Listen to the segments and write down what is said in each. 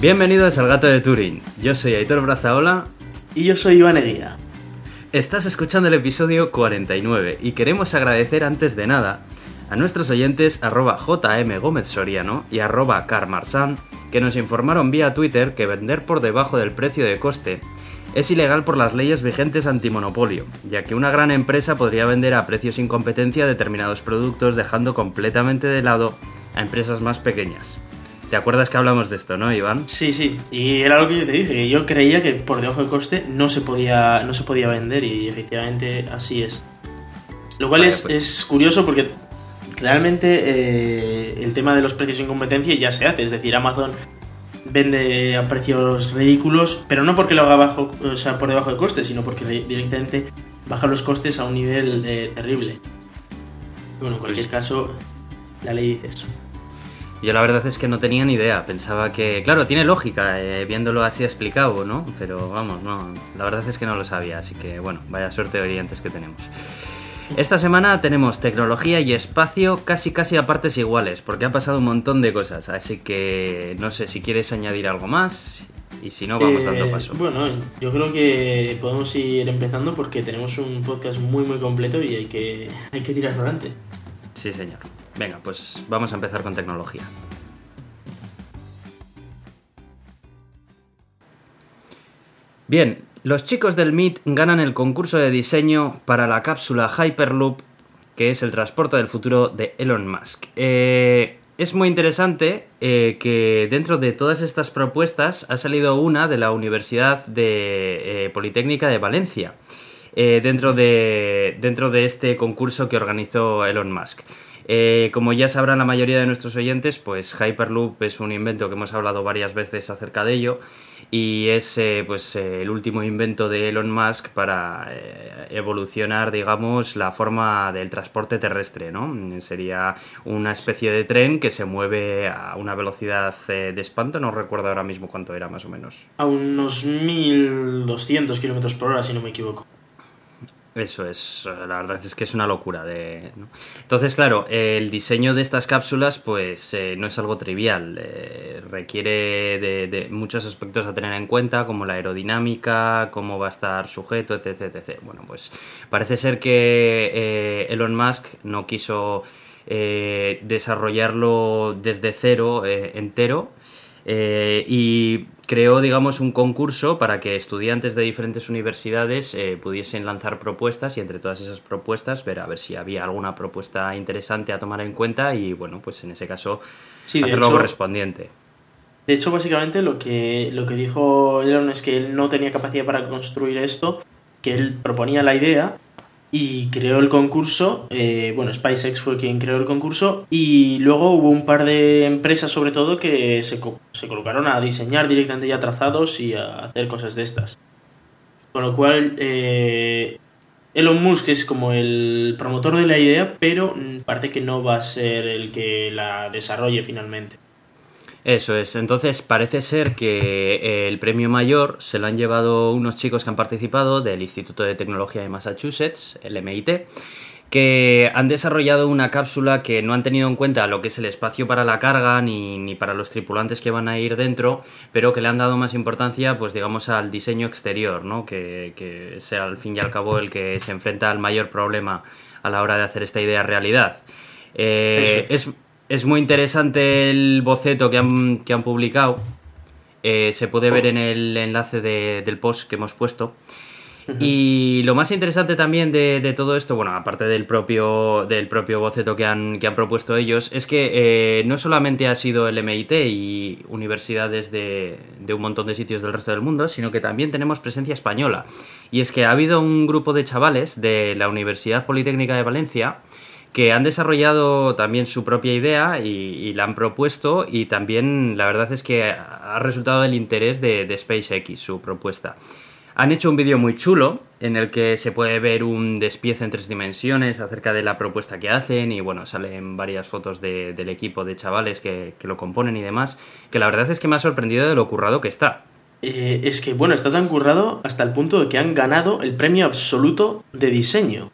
Bienvenidos al Gato de Turing. Yo soy Aitor Brazaola. Y yo soy Iván Eguía. Estás escuchando el episodio 49 y queremos agradecer antes de nada a nuestros oyentes arroba JM Gómez Soriano y arroba Carmarsan que nos informaron vía Twitter que vender por debajo del precio de coste es ilegal por las leyes vigentes antimonopolio, ya que una gran empresa podría vender a precios sin competencia determinados productos dejando completamente de lado a empresas más pequeñas. ¿Te acuerdas que hablamos de esto, no, Iván? Sí, sí. Y era lo que yo te dije, que yo creía que por debajo del coste no se podía, no se podía vender y efectivamente así es. Lo cual es, pues. es, curioso porque realmente eh, el tema de los precios sin competencia ya se hace. Es decir, Amazon vende a precios ridículos, pero no porque lo haga bajo, o sea, por debajo del coste, sino porque directamente baja los costes a un nivel eh, terrible. Bueno, en cualquier pues caso, la ley dice eso. Yo la verdad es que no tenía ni idea, pensaba que, claro, tiene lógica, eh, viéndolo así explicado, ¿no? Pero vamos, no, la verdad es que no lo sabía, así que bueno, vaya suerte de oyentes que tenemos. Esta semana tenemos tecnología y espacio casi casi a partes iguales, porque ha pasado un montón de cosas, así que no sé si quieres añadir algo más y si no vamos dando eh, paso. Bueno, yo creo que podemos ir empezando porque tenemos un podcast muy muy completo y hay que, hay que tirar adelante. Sí, señor. Venga, pues vamos a empezar con tecnología. Bien, los chicos del MIT ganan el concurso de diseño para la cápsula Hyperloop, que es el transporte del futuro de Elon Musk. Eh, es muy interesante eh, que dentro de todas estas propuestas ha salido una de la Universidad de, eh, Politécnica de Valencia, dentro, de, dentro de este concurso que organizó Elon Musk. Eh, como ya sabrán la mayoría de nuestros oyentes, pues Hyperloop es un invento que hemos hablado varias veces acerca de ello y es eh, pues eh, el último invento de Elon Musk para evolucionar, digamos, la forma del transporte terrestre, ¿no? Sería una especie de tren que se mueve a una velocidad de espanto, no recuerdo ahora mismo cuánto era más o menos. A unos 1200 kilómetros por hora, si no me equivoco. Eso es, la verdad es que es una locura. De, Entonces, claro, el diseño de estas cápsulas pues eh, no es algo trivial, eh, requiere de, muchos aspectos a tener en cuenta, como la aerodinámica, cómo va a estar sujeto, etc. etc. Bueno, pues parece ser que eh, Elon Musk no quiso desarrollarlo desde cero entero y creó, digamos, un concurso para que estudiantes de diferentes universidades eh, pudiesen lanzar propuestas y entre todas esas propuestas ver a ver si había alguna propuesta interesante a tomar en cuenta y, bueno, pues en ese caso sí, hacer lo correspondiente. De hecho, básicamente lo que, lo que dijo Elon es que él no tenía capacidad para construir esto, que él proponía la idea y creó el concurso. Eh, bueno, SpaceX fue quien creó el concurso y luego hubo un par de empresas sobre todo que se, se colocaron a diseñar directamente ya trazados y a hacer cosas de estas. Con lo cual, eh, Elon Musk es como el promotor de la idea, pero parece que no va a ser el que la desarrolle finalmente. Eso es, entonces parece ser que eh, el premio mayor se lo han llevado unos chicos que han participado del Instituto de Tecnología de Massachusetts, el MIT, que han desarrollado una cápsula que no han tenido en cuenta lo que es el espacio para la carga ni, ni, para los tripulantes que van a ir dentro, pero que le han dado más importancia, pues digamos, al diseño exterior, ¿no? Que, que sea al fin y al cabo el que se enfrenta al mayor problema a la hora de hacer esta idea realidad. Eh, es es muy interesante el boceto que han, que han publicado. Eh, se puede ver en el enlace del post que hemos puesto. Y lo más interesante también de, todo esto, bueno, aparte del propio, del propio boceto que han, que han propuesto ellos, es que eh, no solamente ha sido el MIT y universidades de, de, un montón de sitios del resto del mundo, sino que también tenemos presencia española. Y es que ha habido un grupo de chavales de la Universidad Politécnica de Valencia que han desarrollado también su propia idea y, la han propuesto y también la verdad es que ha resultado el interés de, SpaceX, su propuesta. Han hecho un vídeo muy chulo en el que se puede ver un despiece en tres dimensiones acerca de la propuesta que hacen y bueno, salen varias fotos del equipo de chavales que, lo componen y demás, que la verdad es que me ha sorprendido de lo currado que está. Eh, es que bueno, está tan currado hasta el punto de que han ganado el premio absoluto de diseño.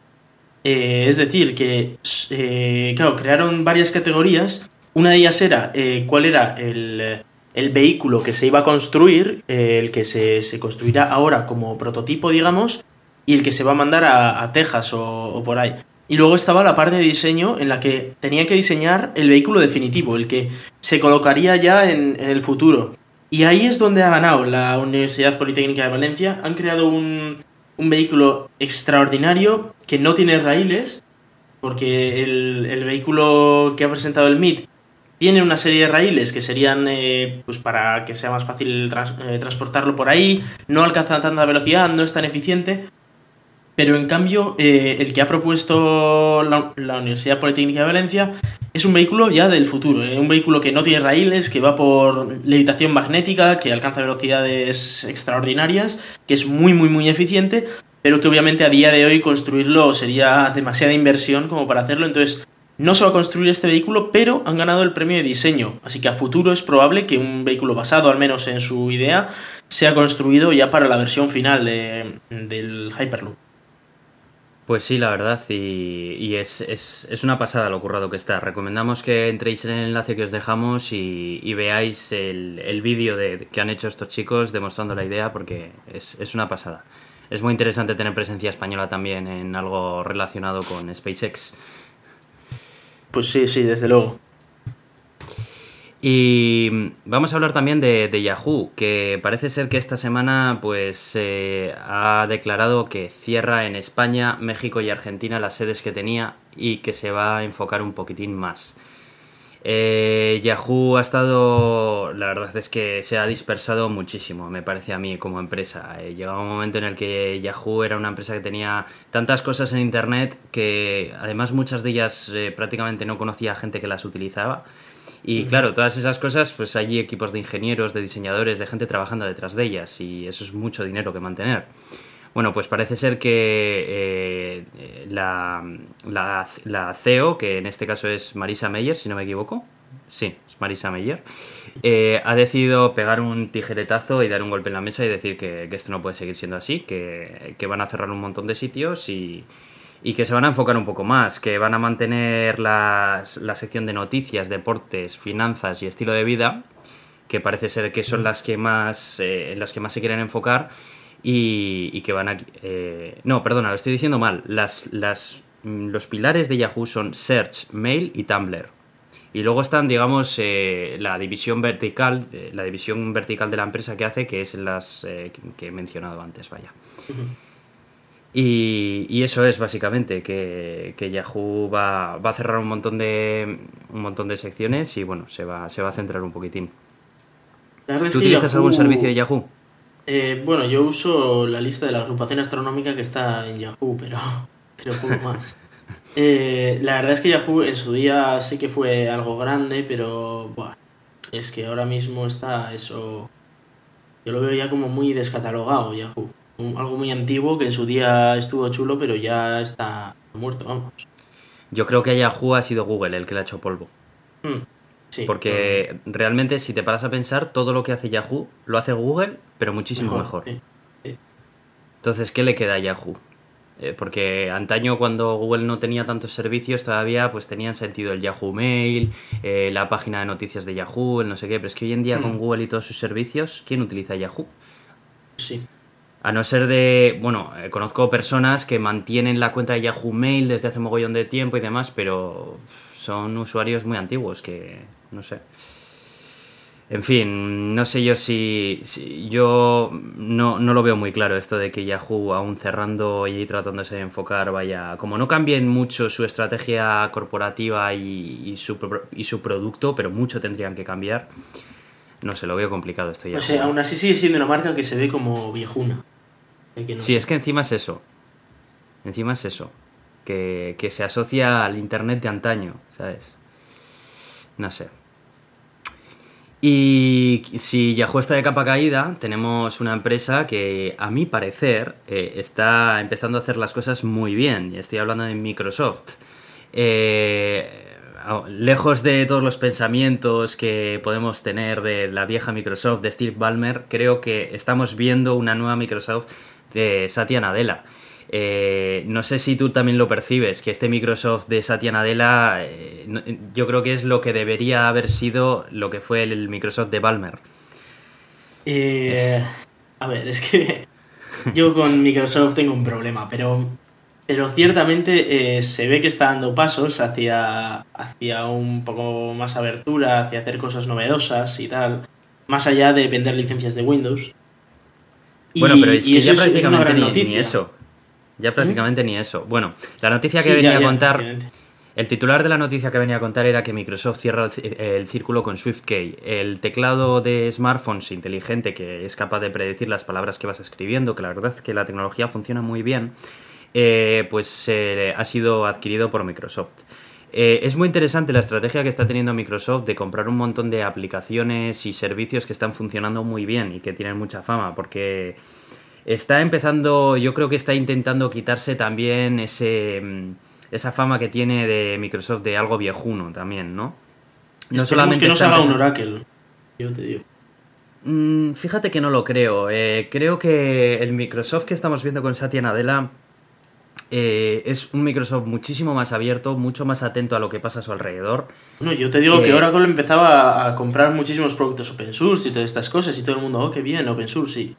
Eh, es decir, que, eh, claro, crearon varias categorías. Una de ellas era eh, cuál era el, el vehículo que se iba a construir, el que se, se, construirá ahora como prototipo, digamos, y el que se va a mandar a, a Texas o, o, por ahí. Y luego estaba la parte de diseño en la que tenía que diseñar el vehículo definitivo, el que se colocaría ya en, en el futuro. Y ahí es donde ha ganado la Universidad Politécnica de Valencia. Han creado un, un vehículo extraordinario que no tiene raíles, porque el, el, vehículo que ha presentado el MIT tiene una serie de raíles que serían eh, pues para que sea más fácil eh, transportarlo por ahí, no alcanza tanta velocidad, no es tan eficiente, pero en cambio eh, el que ha propuesto la, Universidad Politécnica de Valencia es un vehículo ya del futuro, eh, un vehículo que no tiene raíles, que va por levitación magnética, que alcanza velocidades extraordinarias, que es muy muy muy eficiente, pero que obviamente a día de hoy construirlo sería demasiada inversión como para hacerlo, entonces no se va a construir este vehículo, pero han ganado el premio de diseño, así que a futuro es probable que un vehículo basado al menos en su idea sea construido ya para la versión final de, del Hyperloop. Pues sí, la verdad, y, es, es, es, una pasada lo currado que está. Recomendamos que entréis en el enlace que os dejamos y, y veáis el, el vídeo que han hecho estos chicos demostrando la idea porque es, es una pasada. Es muy interesante tener presencia española también en algo relacionado con SpaceX. Pues sí, sí, desde luego. Y vamos a hablar también de, Yahoo, que parece ser que esta semana pues eh, ha declarado que cierra en España, México y Argentina las sedes que tenía y que se va a enfocar un poquitín más. Eh, Yahoo ha estado, la verdad es que se ha dispersado muchísimo, me parece a mí como empresa. Eh, llegaba un momento en el que Yahoo era una empresa que tenía tantas cosas en Internet que además muchas de ellas eh, prácticamente no conocía gente que las utilizaba. Y claro, todas esas cosas, pues hay equipos de ingenieros, de diseñadores, de gente trabajando detrás de ellas y eso es mucho dinero que mantener. Bueno, pues parece ser que eh, la, la, la, CEO, que en este caso es Marisa Meyer, si no me equivoco, sí, es Marisa Meyer, eh, ha decidido pegar un tijeretazo y dar un golpe en la mesa y decir que, que esto no puede seguir siendo así, que, que van a cerrar un montón de sitios y, y que se van a enfocar un poco más, que van a mantener las, la sección de noticias, deportes, finanzas y estilo de vida, que parece ser que son las que más, eh, las que más se quieren enfocar y, que van a... Eh, no, perdona, lo estoy diciendo mal. Las, las, los pilares de Yahoo son Search, Mail y Tumblr. Y luego están, digamos, eh, la división vertical, eh, la división vertical de la empresa que hace, que es las eh, que he mencionado antes, vaya. Y, y, eso es básicamente que, que Yahoo va, va, a cerrar un montón de un montón de secciones y bueno, se va, se va a centrar un poquitín. ¿Tú utilizas Yahoo... algún servicio de Yahoo? Eh, bueno, yo uso la lista de la agrupación astronómica que está en Yahoo, pero, pero poco más. eh, la verdad es que Yahoo en su día sí que fue algo grande, pero es que ahora mismo está eso... Yo lo veo ya como muy descatalogado Yahoo. Un, algo muy antiguo que en su día estuvo chulo, pero ya está muerto, vamos. Yo creo que Yahoo ha sido Google el que le ha hecho polvo. Mm. Sí, Porque realmente si te paras a pensar, todo lo que hace Yahoo lo hace Google, pero muchísimo mejor. mejor. Sí, sí. Entonces, ¿qué le queda a Yahoo? Eh, porque antaño cuando Google no tenía tantos servicios todavía pues tenían sentido el Yahoo Mail, eh, la página de noticias de Yahoo, el no sé qué, pero es que hoy en día mm. con Google y todos sus servicios, ¿quién utiliza Yahoo? Sí. A no ser de, bueno, eh, conozco personas que mantienen la cuenta de Yahoo Mail desde hace mogollón de tiempo y demás, pero son usuarios muy antiguos que, no sé. En fin, no sé yo si, si yo no, no, lo veo muy claro esto de que Yahoo, aún cerrando y tratándose de enfocar, vaya, como no cambien mucho su estrategia corporativa y, y, su, y su producto, pero mucho tendrían que cambiar. No sé, lo veo complicado esto ya. O sea, aún así sigue siendo una marca que se ve como viejuna. Que no sí, sé. es que encima es eso. Encima es eso. Que, que se asocia al internet de antaño, ¿sabes? No sé. Y si Yahoo está de capa caída, tenemos una empresa que, a mi parecer, eh, está empezando a hacer las cosas muy bien. Y estoy hablando de Microsoft. Eh, lejos de todos los pensamientos que podemos tener de la vieja Microsoft de Steve Ballmer, creo que estamos viendo una nueva Microsoft de Satya Nadella. Eh, no sé si tú también lo percibes, que este Microsoft de Satya Nadella eh, yo creo que es lo que debería haber sido lo que fue el, Microsoft de Balmer. Eh, a ver, es que yo con Microsoft tengo un problema, pero, pero ciertamente se ve que está dando pasos hacia, hacia un poco más abertura, hacia hacer cosas novedosas y tal, más allá de vender licencias de Windows. bueno, pero es que ya prácticamente ni, eso. Ya prácticamente ni eso. Bueno, la noticia que venía a contar. el titular de la noticia que venía a contar era que Microsoft cierra el, círculo con SwiftKey, el teclado de smartphones inteligente que es capaz de predecir las palabras que vas escribiendo, que la verdad es que la tecnología funciona muy bien, eh, pues ha sido adquirido por Microsoft. Eh, es muy interesante la estrategia que está teniendo Microsoft de comprar un montón de aplicaciones y servicios que están funcionando muy bien y que tienen mucha fama, porque está empezando, yo creo que está intentando quitarse también ese, mm, esa fama que tiene de Microsoft de algo viejuno también, ¿no? No solamente que no se haga un Oracle, yo te digo. Mm, fíjate que no lo creo. Eh, creo que el Microsoft que estamos viendo con Satya Nadella eh, es un Microsoft muchísimo más abierto, mucho más atento a lo que pasa a su alrededor. No, yo te digo que, Oracle empezaba a comprar muchísimos productos open source y todas estas cosas y todo el mundo, oh, qué bien, open source, sí.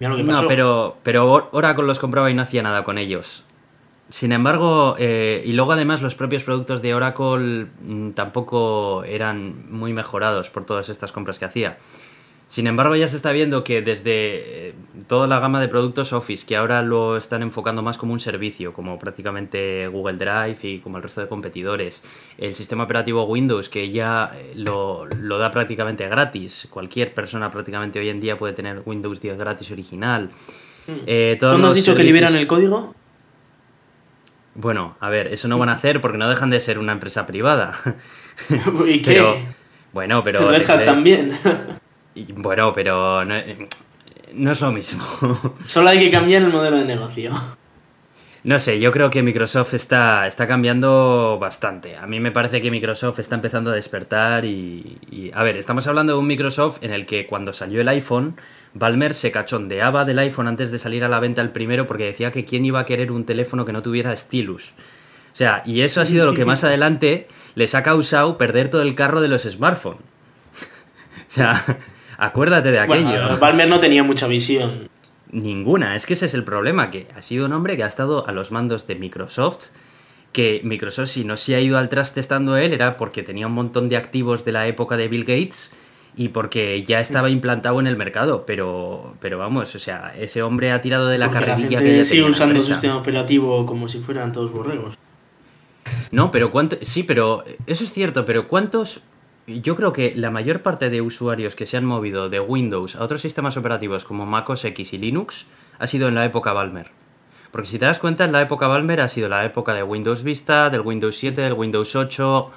No, pero, pero Oracle los compraba y no hacía nada con ellos. Sin embargo, eh, y luego además los propios productos de Oracle mm, tampoco eran muy mejorados por todas estas compras que hacía. Sin embargo, ya se está viendo que desde eh, toda la gama de productos Office, que ahora lo están enfocando más como un servicio, como prácticamente Google Drive y como el resto de competidores, el sistema operativo Windows, que ya eh, lo, da prácticamente gratis, cualquier persona prácticamente hoy en día puede tener Windows 10 gratis original. Hmm. Eh, ¿Cuándo has dicho que liberan el código? Bueno, a ver, eso no van a hacer porque no dejan de ser una empresa privada. ¿Y qué? bueno, pero... Red también. Bueno, pero no, es lo mismo. Solo hay que cambiar el modelo de negocio. No sé, yo creo que Microsoft está, está cambiando bastante. A mí me parece que Microsoft está empezando a despertar y, A ver, estamos hablando de un Microsoft en el que cuando salió el iPhone, Balmer se cachondeaba del iPhone antes de salir a la venta el primero porque decía que quién iba a querer un teléfono que no tuviera stylus. O sea, y eso ha sido lo que más adelante les ha causado perder todo el carro de los smartphones. o sea... Acuérdate de aquello. Bueno, Balmer no tenía mucha visión. Ninguna, es que ese es el problema, que ha sido un hombre que ha estado a los mandos de Microsoft, que Microsoft si no se ha ido al traste estando él era porque tenía un montón de activos de la época de Bill Gates y porque ya estaba implantado en el mercado, pero, pero vamos, o sea, ese hombre ha tirado de la carrerilla que ya sigue usando el sistema operativo como si fueran todos borregos. No, pero cuánto, sí, pero eso es cierto, pero ¿cuántos yo creo que la mayor parte de usuarios que se han movido de Windows a otros sistemas operativos como Mac OS X y Linux ha sido en la época Balmer. Porque si te das cuenta, en la época Balmer ha sido la época de Windows Vista, del Windows 7, del Windows 8.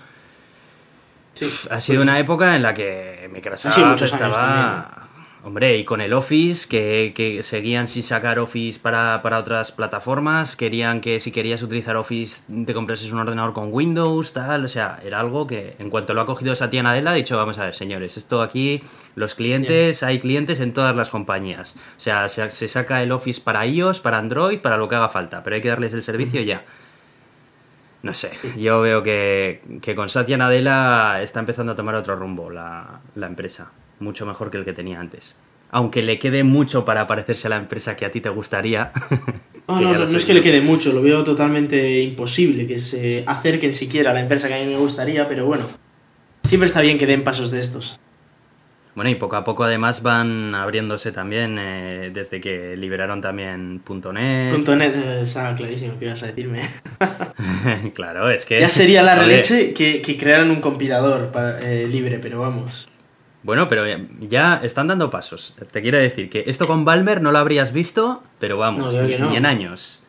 ha sido pues una época en la que Microsoft estaba Hombre, y con el Office, que, seguían sin sacar Office para, otras plataformas, querían que si querías utilizar Office te comprases un ordenador con Windows, tal, o sea, era algo que en cuanto lo ha cogido Satya Nadella ha dicho, vamos a ver, señores, esto aquí, los clientes, hay clientes en todas las compañías, o sea, se, saca el Office para iOS, para Android, para lo que haga falta, pero hay que darles el servicio ya. No sé, yo veo que, con Satya Nadella está empezando a tomar otro rumbo la empresa mucho mejor que el que tenía antes. Aunque le quede mucho para parecerse a la empresa que a ti te gustaría. no, no, no, es que le quede mucho, lo veo totalmente imposible que se acerquen siquiera a la empresa que a mí me gustaría, pero bueno, siempre está bien que den pasos de estos. Bueno, y poco a poco además van abriéndose también eh, desde que liberaron también .NET. .NET eh, está clarísimo que ibas a decirme. claro, es que... Ya sería la releche que, que crearan un compilador eh, libre, pero vamos. Bueno, pero ya están dando pasos. Te quiero decir que esto con Balmer no lo habrías visto, pero vamos, ni, en años.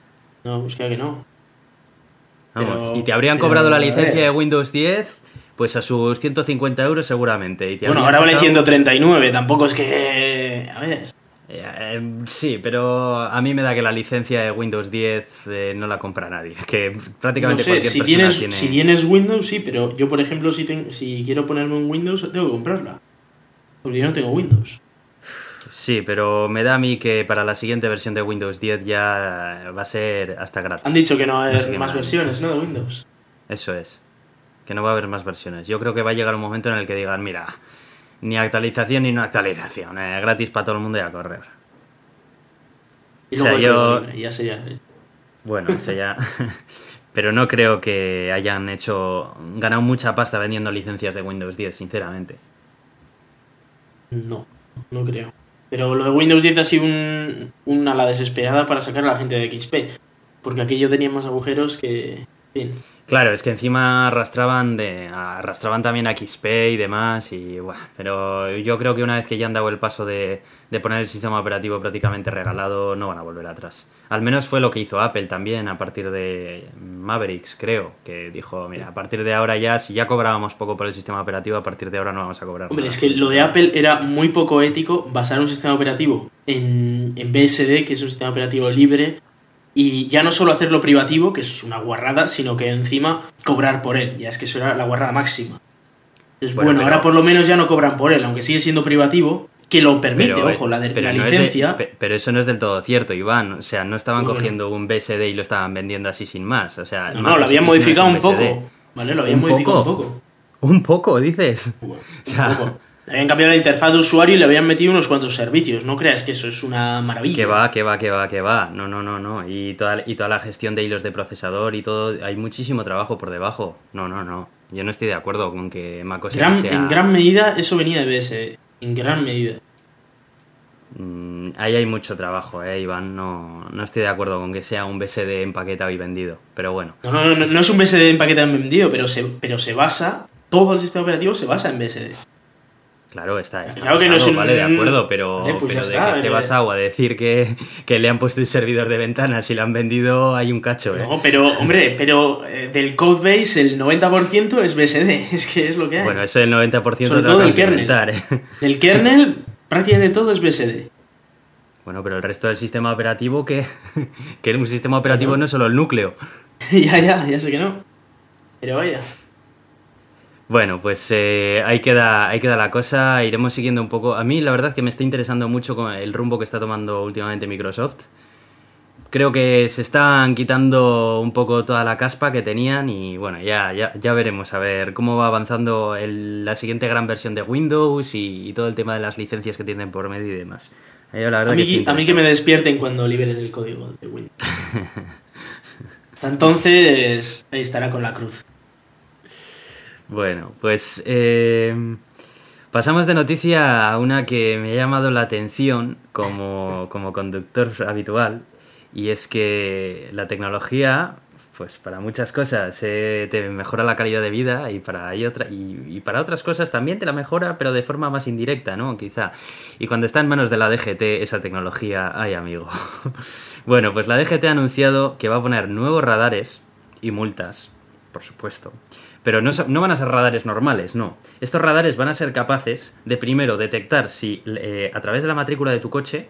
No, pues que no. Vamos, y te habrían cobrado la licencia de Windows 10 pues a sus 150 euros seguramente. bueno, ahora vale 139, tampoco es que... A ver. Eh, sí, pero a mí me da que la licencia de Windows 10 eh, no la compra nadie. Que prácticamente no sé, si tienes, Si tienes Windows, sí, pero yo, por ejemplo, si, si quiero ponerme un Windows, tengo que comprarla. Porque yo no tengo Windows. Sí, pero me da a mí que para la siguiente versión de Windows 10 ya va a ser hasta gratis. Han dicho que no hay No sé qué más más. versiones, ¿no? De Windows. Eso es. Que no va a haber más versiones. Yo creo que va a llegar un momento en el que digan, mira, ni actualización ni no actualización. eh, gratis para todo el mundo y a correr. Y O sea, yo- libre, ya sería. Bueno, eso ya... Pero no creo que hayan hecho... ganado mucha pasta vendiendo licencias de Windows 10, sinceramente. No, no creo. Pero lo de Windows 10 ha sido un, una la desesperada para sacar a la gente de XP. Porque aquello tenía más agujeros que. en fin. Claro, es que encima arrastraban de arrastraban también a XP y demás y buah, pero yo creo que una vez que ya han dado el paso de, de poner el sistema operativo prácticamente regalado no van a volver atrás. Al menos fue lo que hizo Apple también a partir de Mavericks, creo, que dijo, mira, a partir de ahora ya si ya cobrábamos poco por el sistema operativo, a partir de ahora no vamos a cobrar. Hombre, nada. es que lo de Apple era muy poco ético basar un sistema operativo en, en BSD, que es un sistema operativo libre, y ya no solo hacerlo privativo, que es una guarrada, sino que encima cobrar por él. Ya es que eso era la guarrada máxima. Entonces, Bueno, bueno, pero- ahora por lo menos ya no cobran por él, aunque sigue siendo privativo, que lo permite, Pero, eh, ojo, la, de, pero la no es de- licencia. pe- pero eso no es del todo cierto, Iván. O sea, no estaban Bueno. cogiendo un BSD y lo estaban vendiendo así sin más. O sea, no, lo habían es modificado un poco. ¿Vale? Lo habían ¿Un modificado poco? un poco. Un poco, dices. Un sea, poco. Le habían cambiado la interfaz de usuario y le habían metido unos cuantos servicios. No creas que eso es una maravilla. Que va, que va, que va, que va. No, no, no, no. Y toda, y toda la gestión de hilos de procesador y todo. Hay muchísimo trabajo por debajo. No, no, no. Yo no estoy de acuerdo con que MacOS Gran- sea... En gran medida eso venía de BS. En gran medida. Mm, ahí hay mucho trabajo, eh, Iván. No, no estoy de acuerdo con que sea un BSD empaquetado y vendido. Pero bueno. No, no, no, no es un BSD en paquete vendido, pero se, pero se basa. Todo el sistema operativo se basa en BSD. Claro, está, está Claro que no es un- vale, de acuerdo, pero, Vale, pues pero de está, que esté eh. basado a decir que, que le han puesto un servidor de ventanas y lo han vendido, hay un cacho, ¿eh? No, pero, hombre, pero eh, del codebase el 90% es BSD. Es que es lo que hay. Bueno, eso el 90% Sobre todo del de kernel. ¿eh? Del kernel prácticamente todo es BSD. Bueno, pero el resto del sistema operativo, que, que un sistema operativo no es solo el núcleo. ya, ya, ya sé que no. Pero vaya. Bueno, pues eh, ahí, queda, ahí queda la cosa, iremos siguiendo un poco. A mí la verdad que me está interesando mucho el rumbo que está tomando últimamente Microsoft. Creo que se están quitando un poco toda la caspa que tenían y bueno, ya, ya, ya veremos a ver cómo va avanzando el- la siguiente gran versión de Windows y, y todo el tema de las licencias que tienen por medio y demás. Yo la A mí, que estoy a mí que me despierten cuando liberen el código de Windows. Hasta entonces, ahí estará con la cruz. Bueno, pues eh, pasamos de noticia a una que me ha llamado la atención como, como conductor habitual y es que la tecnología, pues para muchas cosas eh, te mejora la calidad de vida y para, otra, y para otras cosas también te la mejora, pero de forma más indirecta, ¿no? Quizá. Y cuando está en manos de la DGT esa tecnología, ay amigo. bueno, pues la DGT ha anunciado que va a poner nuevos radares y multas, por supuesto. Pero no, van a ser radares normales, no. Estos radares van a ser capaces de primero detectar si eh, a través de la matrícula de tu coche,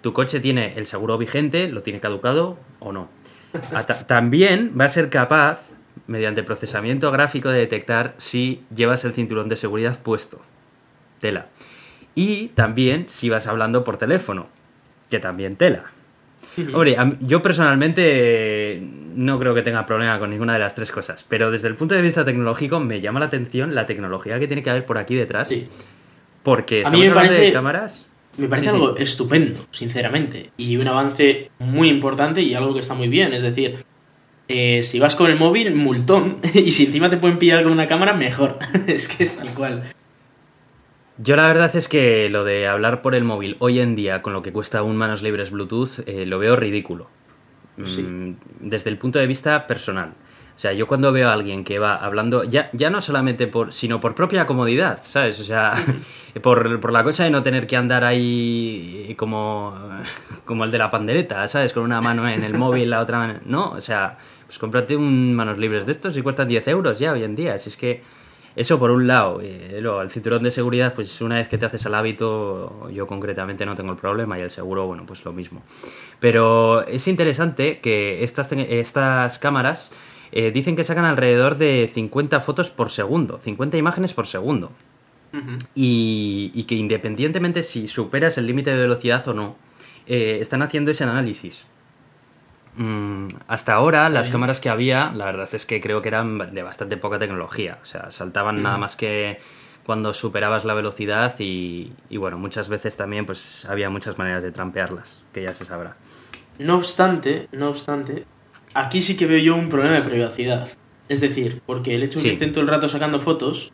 tu coche tiene el seguro vigente, lo tiene caducado o no. También va a ser capaz, mediante procesamiento gráfico, de detectar si llevas el cinturón de seguridad puesto. Tela. Y también si vas hablando por teléfono, que también tela. Hombre, yo personalmente no creo que tenga problema con ninguna de las tres cosas, pero desde el punto de vista tecnológico me llama la atención la tecnología que tiene que haber por aquí detrás, Sí. porque A mí estamos me hablando de parece- cámaras. Me parece Sí, sí. algo estupendo, sinceramente. Y un avance muy importante y algo que está muy bien. Es decir, eh, si vas con el móvil, multón. Y si encima te pueden pillar con una cámara, mejor. es que es tal cual. Yo la verdad es que lo de hablar por el móvil hoy en día con lo que cuesta un manos libres Bluetooth eh, lo veo ridículo. Sí. Mm, Desde el punto de vista personal. O sea, yo cuando veo a alguien que va hablando, ya, ya no solamente por, sino por propia comodidad, ¿sabes? O sea, por, por la cosa de no tener que andar ahí como, como el de la pandereta, ¿sabes? Con una mano en el móvil, la otra mano... No, o sea, pues cómprate un manos libres de estos y cuestan 10 euros ya hoy en día. Si es que eso por un lado. Luego, el cinturón de seguridad, pues una vez que te haces al hábito, yo concretamente no tengo el problema y el seguro, bueno, pues lo mismo. Pero es interesante que estas, estas cámaras eh, dicen que sacan alrededor de 50 fotos por segundo, 50 imágenes por segundo. y, que independientemente si superas el límite de velocidad o no, eh, están haciendo ese análisis. Mm, hasta ahora las cámaras que había, la verdad es que creo que eran de bastante poca tecnología, o sea, saltaban nada más que cuando superabas la velocidad y, y, bueno, muchas veces también pues había muchas maneras de trampearlas, que ya se sabrá. No obstante, no obstante, aquí sí que veo yo un problema de privacidad. Es decir, porque el hecho de que estén todo el rato sacando fotos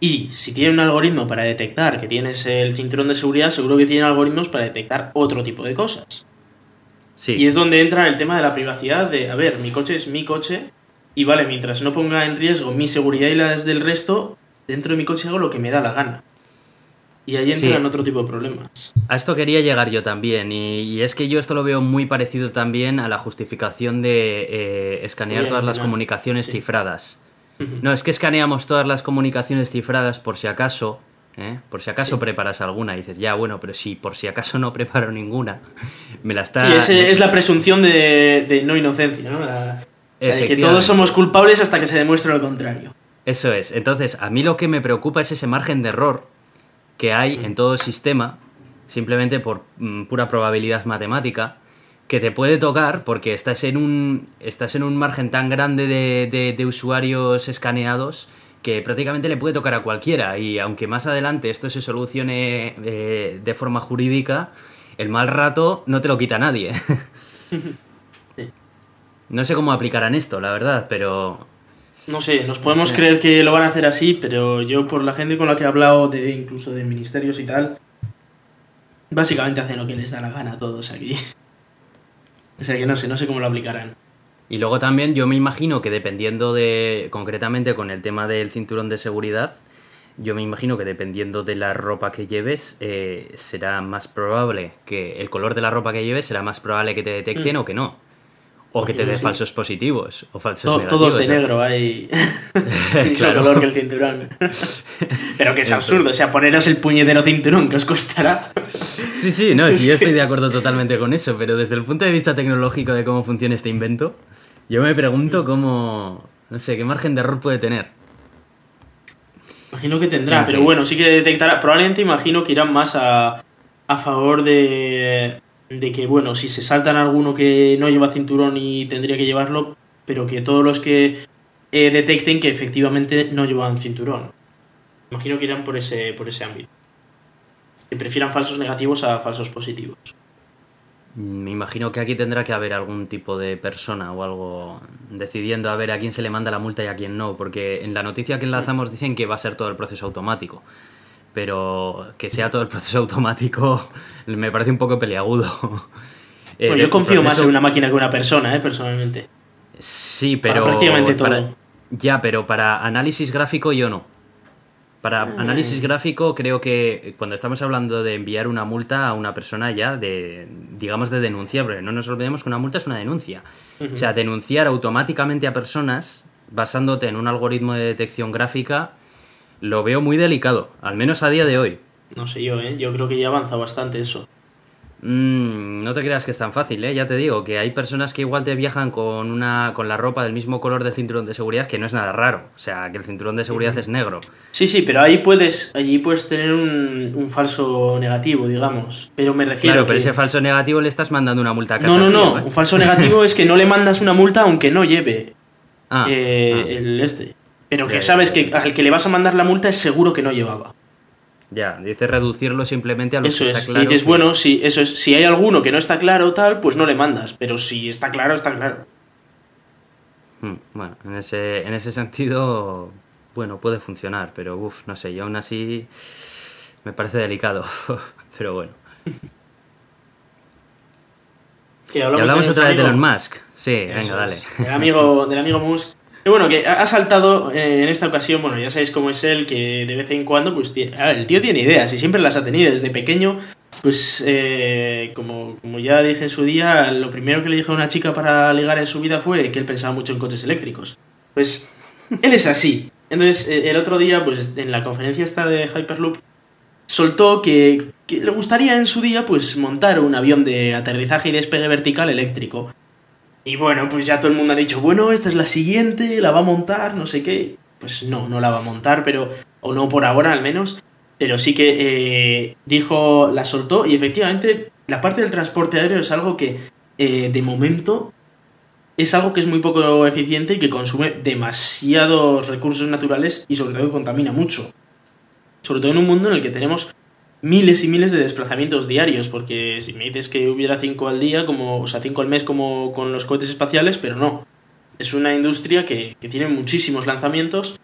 y si tiene un algoritmo para detectar que tienes el cinturón de seguridad, seguro que tiene algoritmos para detectar otro tipo de cosas. Sí. Y es donde entra el tema de la privacidad de, a ver, mi coche es mi coche y vale, mientras no ponga en riesgo mi seguridad y las del resto, dentro de mi coche hago lo que me da la gana. Y ahí entran otro tipo de problemas. A esto quería llegar yo también, y, es que yo esto lo veo muy parecido también a la justificación de eh, escanear todas las comunicaciones cifradas. No, es que escaneamos todas las comunicaciones cifradas por si acaso, ¿eh? por si acaso preparas alguna y dices, ya, bueno, pero si por si acaso no preparo ninguna, me la está... Sí, es, la presunción de, no inocencia, ¿no? de que todos somos culpables hasta que se demuestre lo contrario. Eso es. Entonces, a mí lo que me preocupa es ese margen de error que hay en todo sistema, simplemente por mm, pura probabilidad matemática, que te puede tocar porque estás en un, estás en un margen tan grande de, de, usuarios escaneados que prácticamente le puede tocar a cualquiera. Y aunque más adelante esto se solucione eh, de forma jurídica, el mal rato no te lo quita nadie. no sé cómo aplicarán esto, la verdad, pero no sé, nos podemos creer que lo van a hacer así, pero yo por la gente con la que he hablado, de incluso de ministerios y tal, básicamente hacen lo que les da la gana a todos aquí. O sea que no sé, no sé cómo lo aplicarán. Y luego también yo me imagino que dependiendo de, concretamente con el tema del cinturón de seguridad, yo me imagino que dependiendo de la ropa que lleves, eh, será más probable que el color de la ropa que lleves será más probable que te detecten mm. o que no. O que te dé falsos positivos o falsos negativos. Todos de negro, hay mismo color que el cinturón. Pero que es absurdo, o sea, poneros el puñetero cinturón que os costará. Sí, sí, no, sí, yo estoy de acuerdo totalmente con eso, pero desde el punto de vista tecnológico de cómo funciona este invento, yo me pregunto cómo, no sé, qué margen de error puede tener. Imagino que tendrá, pero bueno, sí que detectará. Probablemente imagino que irán más a, a favor de de que, bueno, si se saltan alguno que no lleva cinturón y tendría que llevarlo, pero que todos los que eh, detecten que efectivamente no llevan cinturón. Imagino que irán por ese, por ese ámbito. Que prefieran falsos negativos a falsos positivos. Me imagino que aquí tendrá que haber algún tipo de persona o algo decidiendo a ver a quién se le manda la multa y a quién no, porque en la noticia que enlazamos dicen que va a ser todo el proceso automático pero que sea todo el proceso automático me parece un poco peliagudo. Bueno, yo confío más en una máquina que una persona, ¿eh? personalmente. Sí, pero... prácticamente todo. Ya, pero para análisis gráfico yo no. Para análisis gráfico creo que cuando estamos hablando de enviar una multa a una persona ya de, digamos, de denuncia, porque no nos olvidemos que una multa es una denuncia. O sea, denunciar automáticamente a personas basándote en un algoritmo de detección gráfica lo veo muy delicado, al menos a día de hoy. No sé yo, ¿eh? Yo creo que ya avanza bastante eso. Mm, no te creas que es tan fácil, ¿eh? Ya te digo que hay personas que igual te viajan con una con la ropa del mismo color del cinturón de seguridad, que no es nada raro. O sea, que el cinturón de seguridad es negro. Sí, sí, pero ahí puedes, allí puedes tener un, falso negativo, digamos. Pero me refiero Claro, pero ese falso negativo le estás mandando una multa a casa. No, no, no. ¿eh? Un falso negativo es que no le mandas una multa aunque no lleve ah, eh, ah. el este. Pero que sabes que al que le vas a mandar la multa es seguro que no llevaba. Ya, dice reducirlo simplemente a lo eso que está claro. Y dices, bueno, si, eso es, si hay alguno que no está claro tal, pues no le mandas. Pero si está claro, está claro. Hmm, bueno, en ese, en ese sentido, bueno, puede funcionar, pero uff, no sé, yo aún así me parece delicado. pero bueno. y hablamos, otra vez de Elon Musk. Sí, venga, dale. Del amigo, del amigo Musk y bueno, que ha saltado eh, en esta ocasión, bueno, ya sabéis cómo es él, que de vez en cuando, pues, el tío tiene ideas y siempre las ha tenido desde pequeño. Pues, eh, como, como ya dije en su día, lo primero que le dije a una chica para ligar en su vida fue que él pensaba mucho en coches eléctricos. Pues, él es así. Entonces, eh, el otro día, pues, en la conferencia esta de Hyperloop, soltó que, que le gustaría en su día, pues, montar un avión de aterrizaje y despegue vertical eléctrico. Y bueno, pues ya todo el mundo ha dicho, bueno, esta es la siguiente, la va a montar, no sé qué. Pues no, no la va a montar, pero. O no por ahora al menos. pero sí que eh, dijo, la soltó y efectivamente la parte del transporte aéreo es algo que eh, de momento es algo que es muy poco eficiente y que consume demasiados recursos naturales y sobre todo que contamina mucho. Sobre todo en un mundo en el que tenemos miles y miles de desplazamientos diarios, porque si me dices que hubiera cinco al día, como, o sea, cinco al mes como con los cohetes espaciales, pero no. Es una industria que, que tiene muchísimos lanzamientos,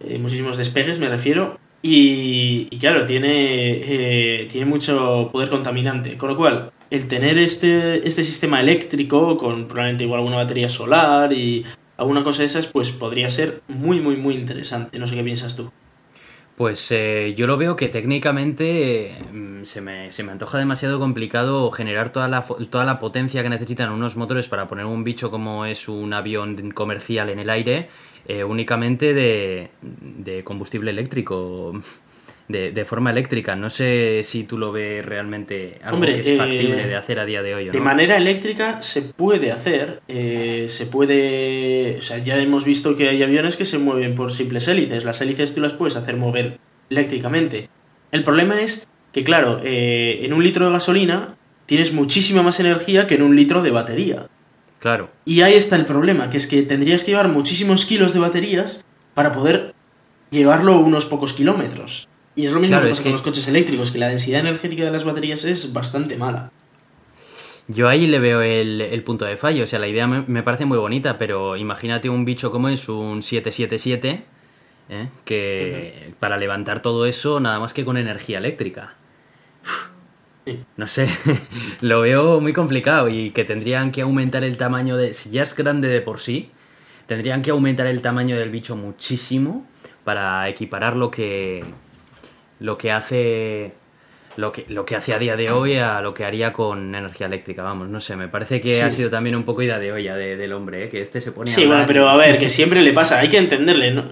eh, muchísimos despegues, me refiero, y, y claro, tiene, eh, tiene mucho poder contaminante. Con lo cual, el tener este, este sistema eléctrico, con probablemente igual alguna batería solar y alguna cosa de esas, pues podría ser muy, muy, muy interesante. No sé qué piensas tú. Pues eh, yo lo veo que técnicamente mm, se, me, se, me, antoja demasiado complicado generar toda la, toda la potencia que necesitan unos motores para poner un bicho como es un avión comercial en el aire eh, únicamente de, de, combustible eléctrico, de, de, forma eléctrica. No sé si tú lo ves realmente algo Hombre, que es factible eh, de hacer a día de hoy. ¿o no? De manera eléctrica se puede hacer, eh, se puede... O sea, ya hemos visto que hay aviones que se mueven por simples hélices. Las hélices tú las puedes hacer mover eléctricamente. El problema es que, claro, eh, en un litro de gasolina tienes muchísima más energía que en un litro de batería. Claro. Y ahí está el problema, que es que tendrías que llevar muchísimos kilos de baterías para poder llevarlo unos pocos kilómetros. Y es lo mismo Claro, que es pasa que- con los coches eléctricos, que la densidad energética de las baterías es bastante mala. Yo ahí le veo el, el punto de fallo. O sea, la idea me, me parece muy bonita, pero imagínate un bicho como es un 777, ¿eh? que para levantar todo eso nada más que con energía eléctrica. Sí. No sé, lo veo muy complicado y que tendrían que aumentar el tamaño de... Si ya es grande de por sí, tendrían que aumentar el tamaño del bicho muchísimo para equiparar lo que lo que hace lo que, lo que hace a día de hoy a lo que haría con energía eléctrica, vamos, no sé, me parece que Sí. ha sido también un poco idea de olla de- del hombre, ¿eh? que este se pone a Sí, bueno, hablar pero a ver, que siempre le pasa, hay que entenderle, ¿no?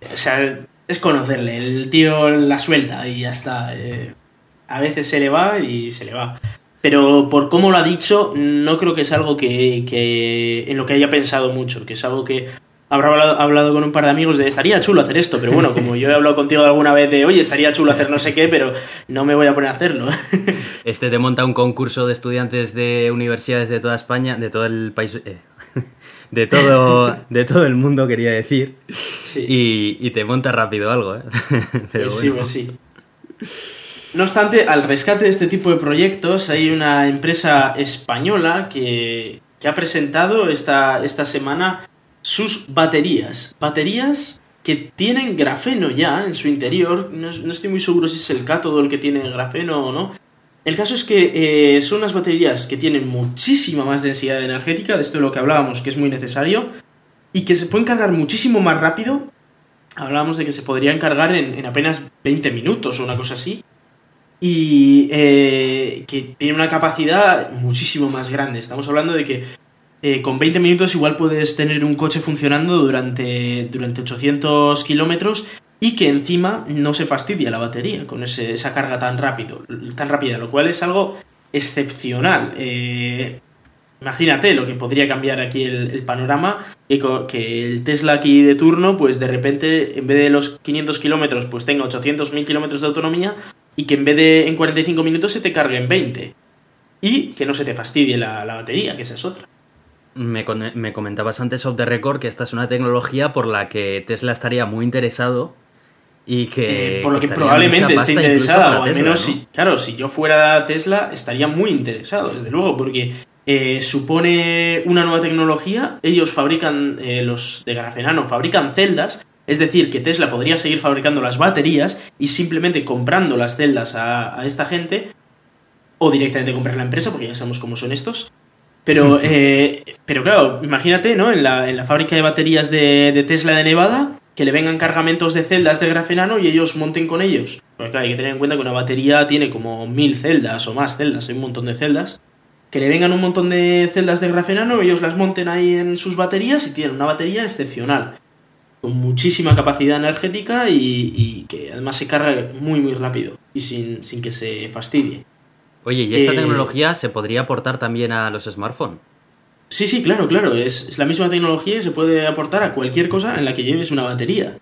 O sea, es conocerle, el tío la suelta y ya está. eh, a veces se le va y se le va. Pero por cómo lo ha dicho, no creo que es algo que, que en lo que haya pensado mucho, que es algo que habrá hablado, hablado con un par de amigos de estaría chulo hacer esto, pero bueno, como yo he hablado contigo alguna vez de, oye, estaría chulo hacer no sé qué, pero no me voy a poner a hacerlo. Este te monta un concurso de estudiantes de universidades de toda España, de todo el país, eh, de todo, de todo el mundo quería decir, Sí. y, y te monta rápido algo, ¿eh? Pero Pues sí, pues sí. No obstante, al rescate de este tipo de proyectos hay una empresa española que, que ha presentado esta, esta semana sus baterías. Baterías que tienen grafeno ya en su interior. No, no estoy muy seguro si es el cátodo el que tiene grafeno o no. El caso es que eh, son unas baterías que tienen muchísima más densidad energética, de esto de lo que hablábamos, que es muy necesario, y que se pueden cargar muchísimo más rápido hablábamos de que se podrían cargar en, en apenas 20 minutos o una cosa así. Y eh, que tiene una capacidad muchísimo más grande. Estamos hablando de que eh, con 20 minutos igual puedes tener un coche funcionando durante, durante 800 kilómetros y que encima no se fastidia la batería con ese- esa carga tan rápido, tan rápida, lo cual es algo excepcional. Eh, imagínate lo que podría cambiar aquí el, panorama, que, que el Tesla aquí de turno, pues de repente en vez de los 500 kilómetros, pues tenga 800.000 kilómetros de autonomía y que en vez de en 45 minutos se te cargue en 20. Y que no se te fastidie la, la batería, que esa es otra. Me, me comentabas antes off the record que esta es una tecnología por la que Tesla estaría muy interesado y que... Eh, por lo que probablemente esté interesada, o al Tesla, menos ¿no? si, claro, si yo fuera Tesla estaría muy interesado, desde luego, porque eh, supone una nueva tecnología, ellos fabrican, eh, los de grafenano, fabrican celdas, es decir, que Tesla podría seguir fabricando las baterías y simplemente comprando las celdas a, a esta gente, o directamente comprar la empresa, porque ya sabemos cómo son estos. Pero, eh, pero claro, imagínate, ¿no? En la, en la fábrica de baterías de, de Tesla de Nevada, que le vengan cargamentos de celdas de grafenano y ellos monten con ellos. Porque claro, hay que tener en cuenta que una batería tiene como mil celdas o más celdas, hay un montón de celdas. Que le vengan un montón de celdas de grafenano, ellos las monten ahí en sus baterías y tienen una batería excepcional. Con muchísima capacidad energética y, y que además se carga muy muy rápido y sin, sin que se fastidie. Oye, ¿y esta Eh, tecnología se podría aportar también a los smartphones? Sí, sí, claro, claro. Es, es la misma tecnología y se puede aportar a cualquier cosa en la que lleves una batería.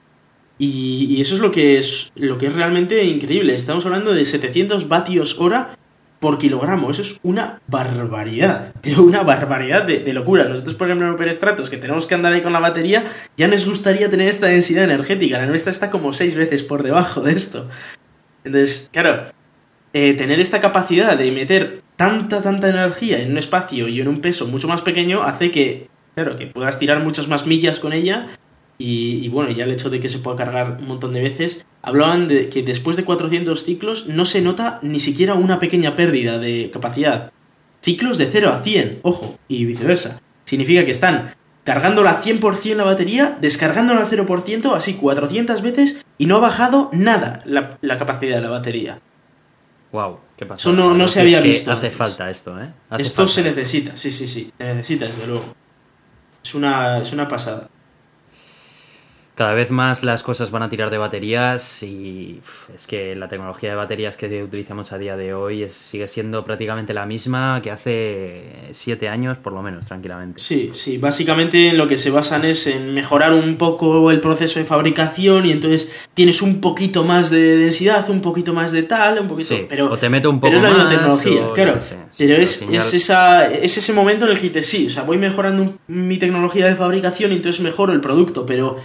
Y, y eso es lo que es lo que es realmente increíble. Estamos hablando de 700 vatios hora por kilogramo. Eso es una barbaridad. Pero una barbaridad de, de, locura. Nosotros, por ejemplo, en Open Stratos, que tenemos que andar ahí con la batería, ya nos gustaría tener esta densidad energética. La nuestra está como seis veces por debajo de esto. Entonces, claro, eh, tener esta capacidad de meter tanta, tanta energía en un espacio y en un peso mucho más pequeño hace que, claro, que puedas tirar muchas más millas con ella y, bueno, ya el hecho de que se pueda cargar un montón de veces, hablaban de que después de 400 ciclos no se nota ni siquiera una pequeña pérdida de capacidad. Ciclos de 0 a 100, ojo, y viceversa. Significa que están cargándola 100% la batería, descargándola al 0%, así 400 veces, y no ha bajado nada la capacidad de la batería. Wow, qué pasa. Eso no, no se había visto. Hace antes. falta esto, ¿eh? Hace Esto falta. se necesita, sí, sí, sí. Se necesita, desde luego. Es una, es una pasada. Cada vez más las cosas van a tirar de baterías y es que la tecnología de baterías que utilizamos a día de hoy es- sigue siendo prácticamente la misma que hace siete años, por lo menos, tranquilamente. Sí, sí. Básicamente en lo que se basan es en mejorar un poco el proceso de fabricación y entonces tienes un poquito más de densidad, un poquito más de tal, un poquito... Sí, pero, o te meto un poco pero es la misma tecnología, claro. qué sé, sí, pero es, es, esa, es ese momento en el que dices, sí, o sea, voy mejorando mi tecnología de fabricación y entonces mejoro el producto, pero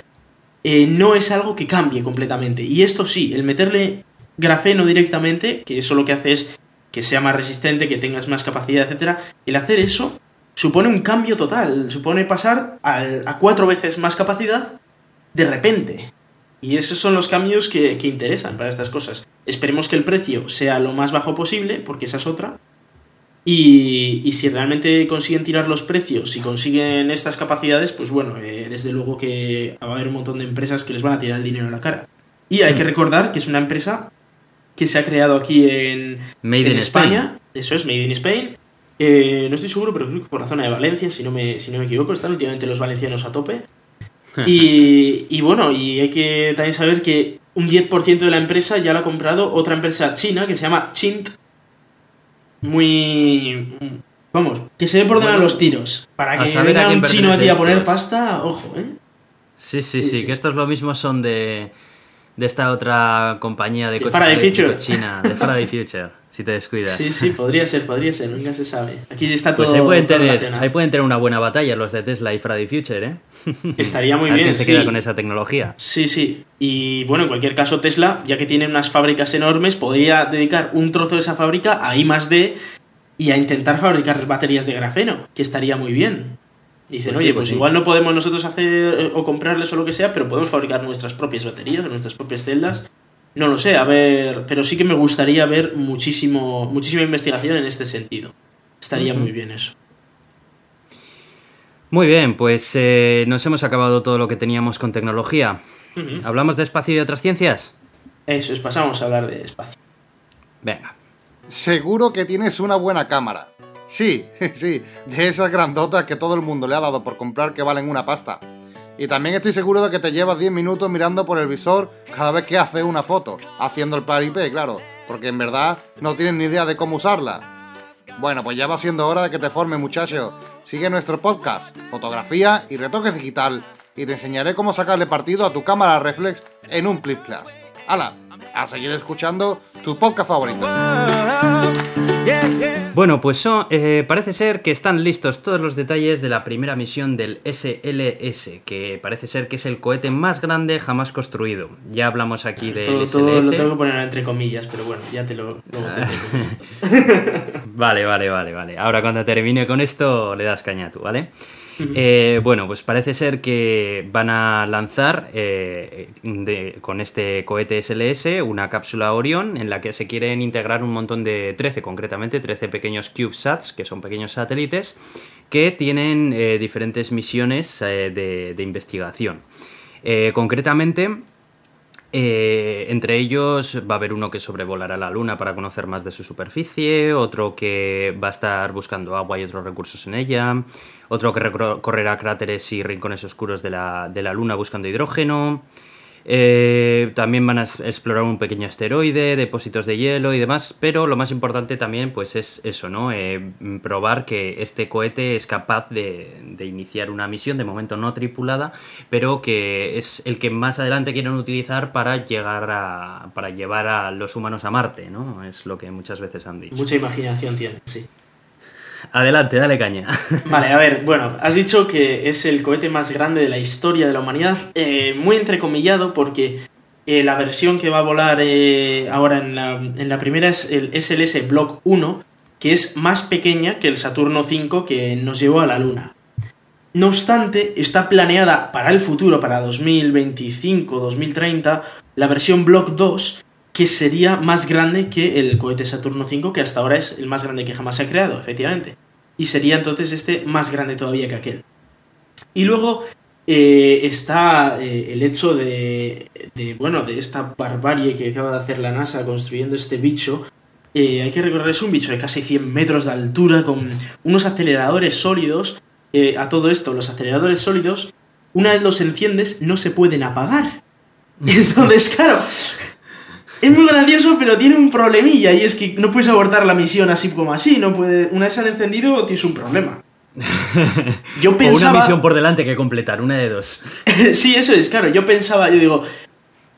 eh, no es algo que cambie completamente. Y esto sí, el meterle grafeno directamente, que eso lo que hace es que sea más resistente, que tengas más capacidad, etcétera, el hacer eso supone un cambio total, supone pasar a cuatro veces más capacidad de repente. Y esos son los cambios que, que interesan para estas cosas. Esperemos que el precio sea lo más bajo posible, porque esa es otra. Y, y si realmente consiguen tirar los precios, si consiguen estas capacidades, pues bueno, eh, desde luego que va a haber un montón de empresas que les van a tirar el dinero a la cara. Y hay que recordar que es una empresa que se ha creado aquí en, Made en in España. Eso es, Made in Spain. Eh, no estoy seguro, pero creo que por la zona de Valencia, si no me, si no me equivoco, están últimamente los valencianos a tope. Y, y bueno, y hay que también saber que un 10% de la empresa ya lo ha comprado otra empresa china que se llama Chint. Muy. Vamos, que se ve por dónde van Bueno, los tiros. Para a que saber a venga quién un chino aquí a poner pasta, ojo, ¿eh? Sí, sí, sí. que estos lo mismo son de, de esta otra compañía de De coches Future. china, de Faraday Future, si te descuidas. Sí, sí, podría ser, podría ser, nunca se sabe. Aquí está todo. Pues ahí pueden, todo tener, ahí pueden tener una buena batalla los de Tesla y Faraday Future, ¿eh? Estaría muy a bien. quién se sí. queda con esa tecnología. Sí, sí. Y bueno, en cualquier caso, Tesla, ya que tiene unas fábricas enormes, podría dedicar un trozo de esa fábrica a I D y a intentar fabricar baterías de grafeno, que estaría muy bien. Dicen, Pues sí, oye, pues pues sí. igual no podemos nosotros hacer eh, o comprarles o lo que sea, pero podemos fabricar nuestras propias baterías, nuestras propias celdas. No lo sé, a ver, pero sí que me gustaría ver muchísimo, muchísima investigación en este sentido. Estaría muy bien eso. Muy bien, pues eh, nos hemos acabado todo lo que teníamos con tecnología. ¿Hablamos de espacio y de otras ciencias? Eso es, pasamos a hablar de espacio. Venga. Seguro que tienes una buena cámara. Sí, sí, de esas grandotas que todo el mundo le ha dado por comprar que valen una pasta. Y también estoy seguro de que te llevas 10 minutos mirando por el visor cada vez que haces una foto, haciendo el paripé, claro, porque en verdad no tienes ni idea de cómo usarla. Bueno, pues ya va siendo hora de que te formes, muchacho. Sigue nuestro podcast, fotografía y retoques digital, y te enseñaré cómo sacarle partido a tu cámara reflex en un Clip Plus. ¡Hala! A seguir escuchando tu podcast favorito. Bueno, pues son- eh, parece ser que están listos todos los detalles de la primera misión del SLS, que parece ser que es el cohete más grande jamás construido. Ya hablamos aquí del Todo, lo tengo que poner entre comillas, pero bueno, ya te lo... digo. Vale, vale, vale, vale. Ahora cuando termine con esto le das caña tú, ¿vale? Eh, bueno, pues parece ser que van a lanzar eh, con este cohete SLS una cápsula Orion en la que se quieren integrar un montón de 13, concretamente 13 pequeños CubeSats, que son pequeños satélites, que tienen eh, diferentes misiones de, investigación. Concretamente, eh, entre ellos va a haber uno que sobrevolará la Luna para conocer más de su superficie, otro que va a estar buscando agua y otros recursos en ella, otro que recorrerá cráteres y rincones oscuros de la, de la Luna buscando hidrógeno, Eh, también van a explorar un pequeño asteroide, depósitos de hielo y demás, pero lo más importante también pues es eso, ¿no? Eh, probar que este cohete es capaz de, iniciar una misión, de momento no tripulada, pero que es el que más adelante quieren utilizar para llegar a, para llevar a los humanos a Marte, ¿no? Es lo que muchas veces han dicho. Mucha imaginación tiene, sí. Adelante, dale caña. Vale, a ver, bueno, has dicho que es el cohete más grande de la historia de la humanidad, eh, muy entrecomillado porque eh, la versión que va a volar eh, ahora en la, en la, primera es el SLS Block 1, que es más pequeña que el Saturno 5 que nos llevó a la Luna. No obstante, está planeada para el futuro, para 2025-2030, la versión Block 2, que sería más grande que el cohete Saturno 5, que hasta ahora es el más grande que jamás se ha creado, efectivamente. Y sería entonces este más grande todavía que aquel. Y luego eh, está eh, el hecho de, bueno, de esta barbarie que acaba de hacer la NASA construyendo este bicho. Eh, hay que recordar, es un bicho de casi 100 metros de altura con unos aceleradores sólidos. a todo esto, los aceleradores sólidos, una vez los enciendes, no se pueden apagar. Entonces, claro, es muy gracioso, pero tiene un problemilla y es que no puedes abortar la misión así como así, no puede, una vez han encendido tienes un problema. Yo pensaba... O una misión por delante que completar, una de dos. sí, eso es, claro, yo pensaba, yo digo,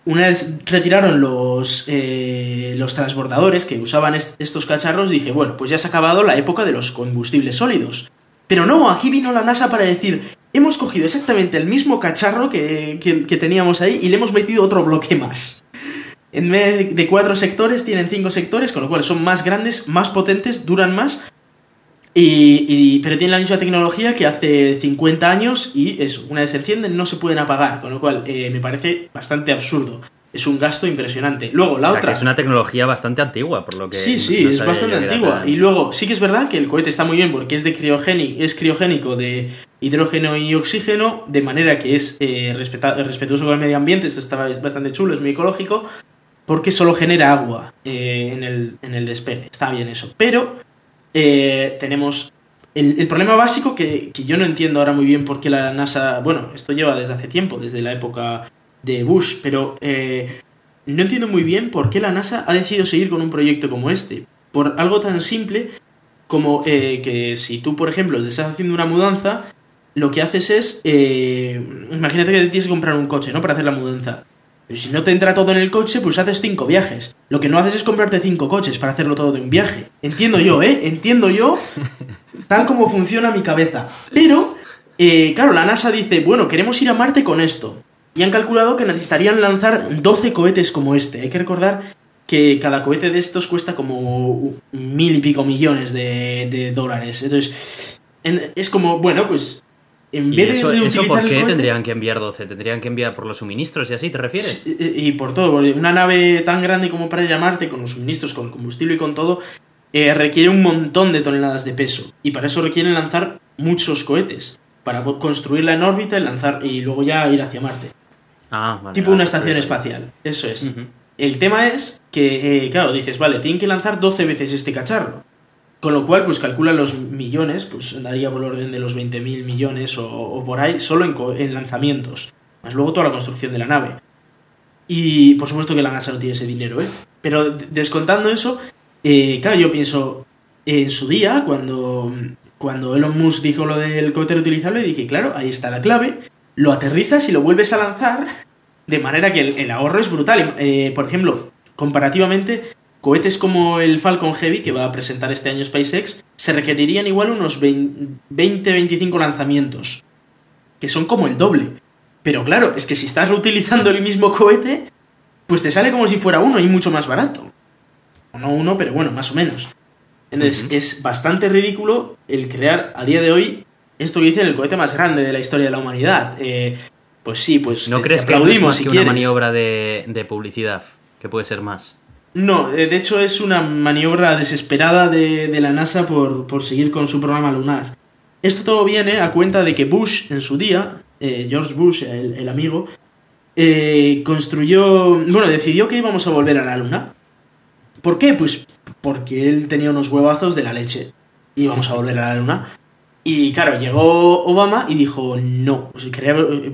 una vez retiraron los, eh, los transbordadores que usaban estos cacharros, dije, bueno, pues ya se ha acabado la época de los combustibles sólidos. Pero no, aquí vino la NASA para decir, hemos cogido exactamente el mismo cacharro que, que teníamos ahí y le hemos metido otro bloque más. En vez de cuatro sectores, tienen cinco sectores, con lo cual son más grandes, más potentes, duran más. Y, pero tienen la misma tecnología que hace 50 años y es una vez se encienden no se pueden apagar, con lo cual eh, me parece bastante absurdo. Es un gasto impresionante. Luego, la otra. es una tecnología bastante antigua, por lo que. Sí, sí, es bastante antigua. Y luego, sí que es verdad que el cohete está muy bien porque es de criogénico, es criogénico de hidrógeno y oxígeno, de manera que es eh, respetuoso con el medio ambiente. Esto está bastante chulo, es muy ecológico porque solo genera agua eh, en, el, en, el, despegue. Está bien eso. Pero eh, tenemos el, problema básico que, yo no entiendo ahora muy bien por qué la NASA... Bueno, esto lleva desde hace tiempo, desde la época de Bush, pero eh, no entiendo muy bien por qué la NASA ha decidido seguir con un proyecto como este. Por algo tan simple como que si tú, por ejemplo, te estás haciendo una mudanza, lo que haces es... imagínate que tienes que comprar un coche, ¿no? Para hacer la mudanza pero si no te entra todo en el coche, pues haces cinco viajes. Lo que no haces es comprarte cinco coches para hacerlo todo de un viaje. Entiendo yo, ¿eh? Entiendo yo tal como funciona mi cabeza. Pero, eh, claro, la NASA dice, bueno, queremos ir a Marte con esto. Y han calculado que necesitarían lanzar 12 cohetes como este. Hay que recordar que cada cohete de estos cuesta como mil y pico millones de, de dólares. Entonces, es como, bueno, pues en vez eso, de eso por qué tendrían que enviar 12? ¿Tendrían que enviar por los suministros y así, te refieres? Y, por todo, porque una nave tan grande como para llamarte, con los suministros, con combustible y con todo, eh, requiere un montón de toneladas de peso. Y para eso requieren lanzar muchos cohetes. Para construirla en órbita y lanzar y luego ya ir hacia Marte. Ah, vale, tipo una estación espacial. Eso es. El tema es que, eh, claro, dices, vale, tienen que lanzar 12 veces este cacharro. Con lo cual, pues calcula los millones, pues daría por orden de los 20.000 millones o, por ahí, solo en, lanzamientos. Más luego toda la construcción de la nave. Y por supuesto que la NASA no tiene ese dinero, ¿eh? Pero descontando eso, eh, claro, yo pienso, en su día, cuando, cuando Elon Musk dijo lo del cohete reutilizable, dije, claro, ahí está la clave, lo aterrizas y lo vuelves a lanzar, de manera que el, ahorro es brutal. Eh, por ejemplo, comparativamente, Cohetes como el Falcon Heavy, que va a presentar este año SpaceX, se requerirían igual unos 20-25 lanzamientos, que son como el doble. Pero claro, es que si estás reutilizando el mismo cohete, pues te sale como si fuera uno y mucho más barato. O no uno, pero bueno, más o menos. Entonces, es bastante ridículo el crear a día de hoy esto que dicen el cohete más grande de la historia de la humanidad. Eh, pues sí, pues ¿No crees que es más que una maniobra de, de publicidad? Que puede ser más. No, eh, de hecho es una maniobra desesperada de, la NASA por, seguir con su programa lunar. Esto todo viene a cuenta de que Bush, en su día, eh, George Bush, el, amigo, eh, construyó, bueno, decidió que íbamos a volver a la Luna. ¿Por qué? Pues porque él tenía unos huevazos de la leche. Íbamos a volver a la Luna. Y claro, llegó Obama y dijo no.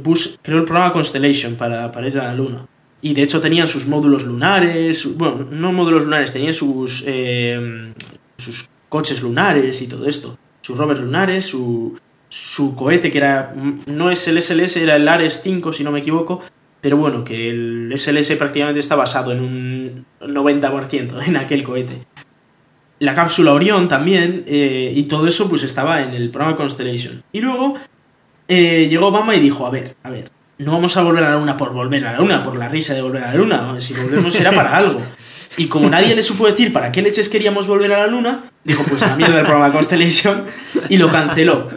Bush creó el programa Constellation para, para ir a la Luna. Y de hecho tenían sus módulos lunares, bueno, no módulos lunares, tenían sus, eh, sus coches lunares y todo esto. Sus rovers lunares, su, su cohete que era, no es el SLS, era el Ares 5 si no me equivoco, pero bueno, que el SLS prácticamente está basado en un 90% en aquel cohete. La cápsula Orión también, eh, y todo eso pues estaba en el programa Constellation. Y luego eh, llegó Obama y dijo, a ver, a ver, no vamos a volver a la luna por volver a la luna, por la risa de volver a la luna. Si volvemos será para algo. Y como nadie le supo decir para qué leches queríamos volver a la luna, dijo, pues la mierda del programa Constellation y lo canceló.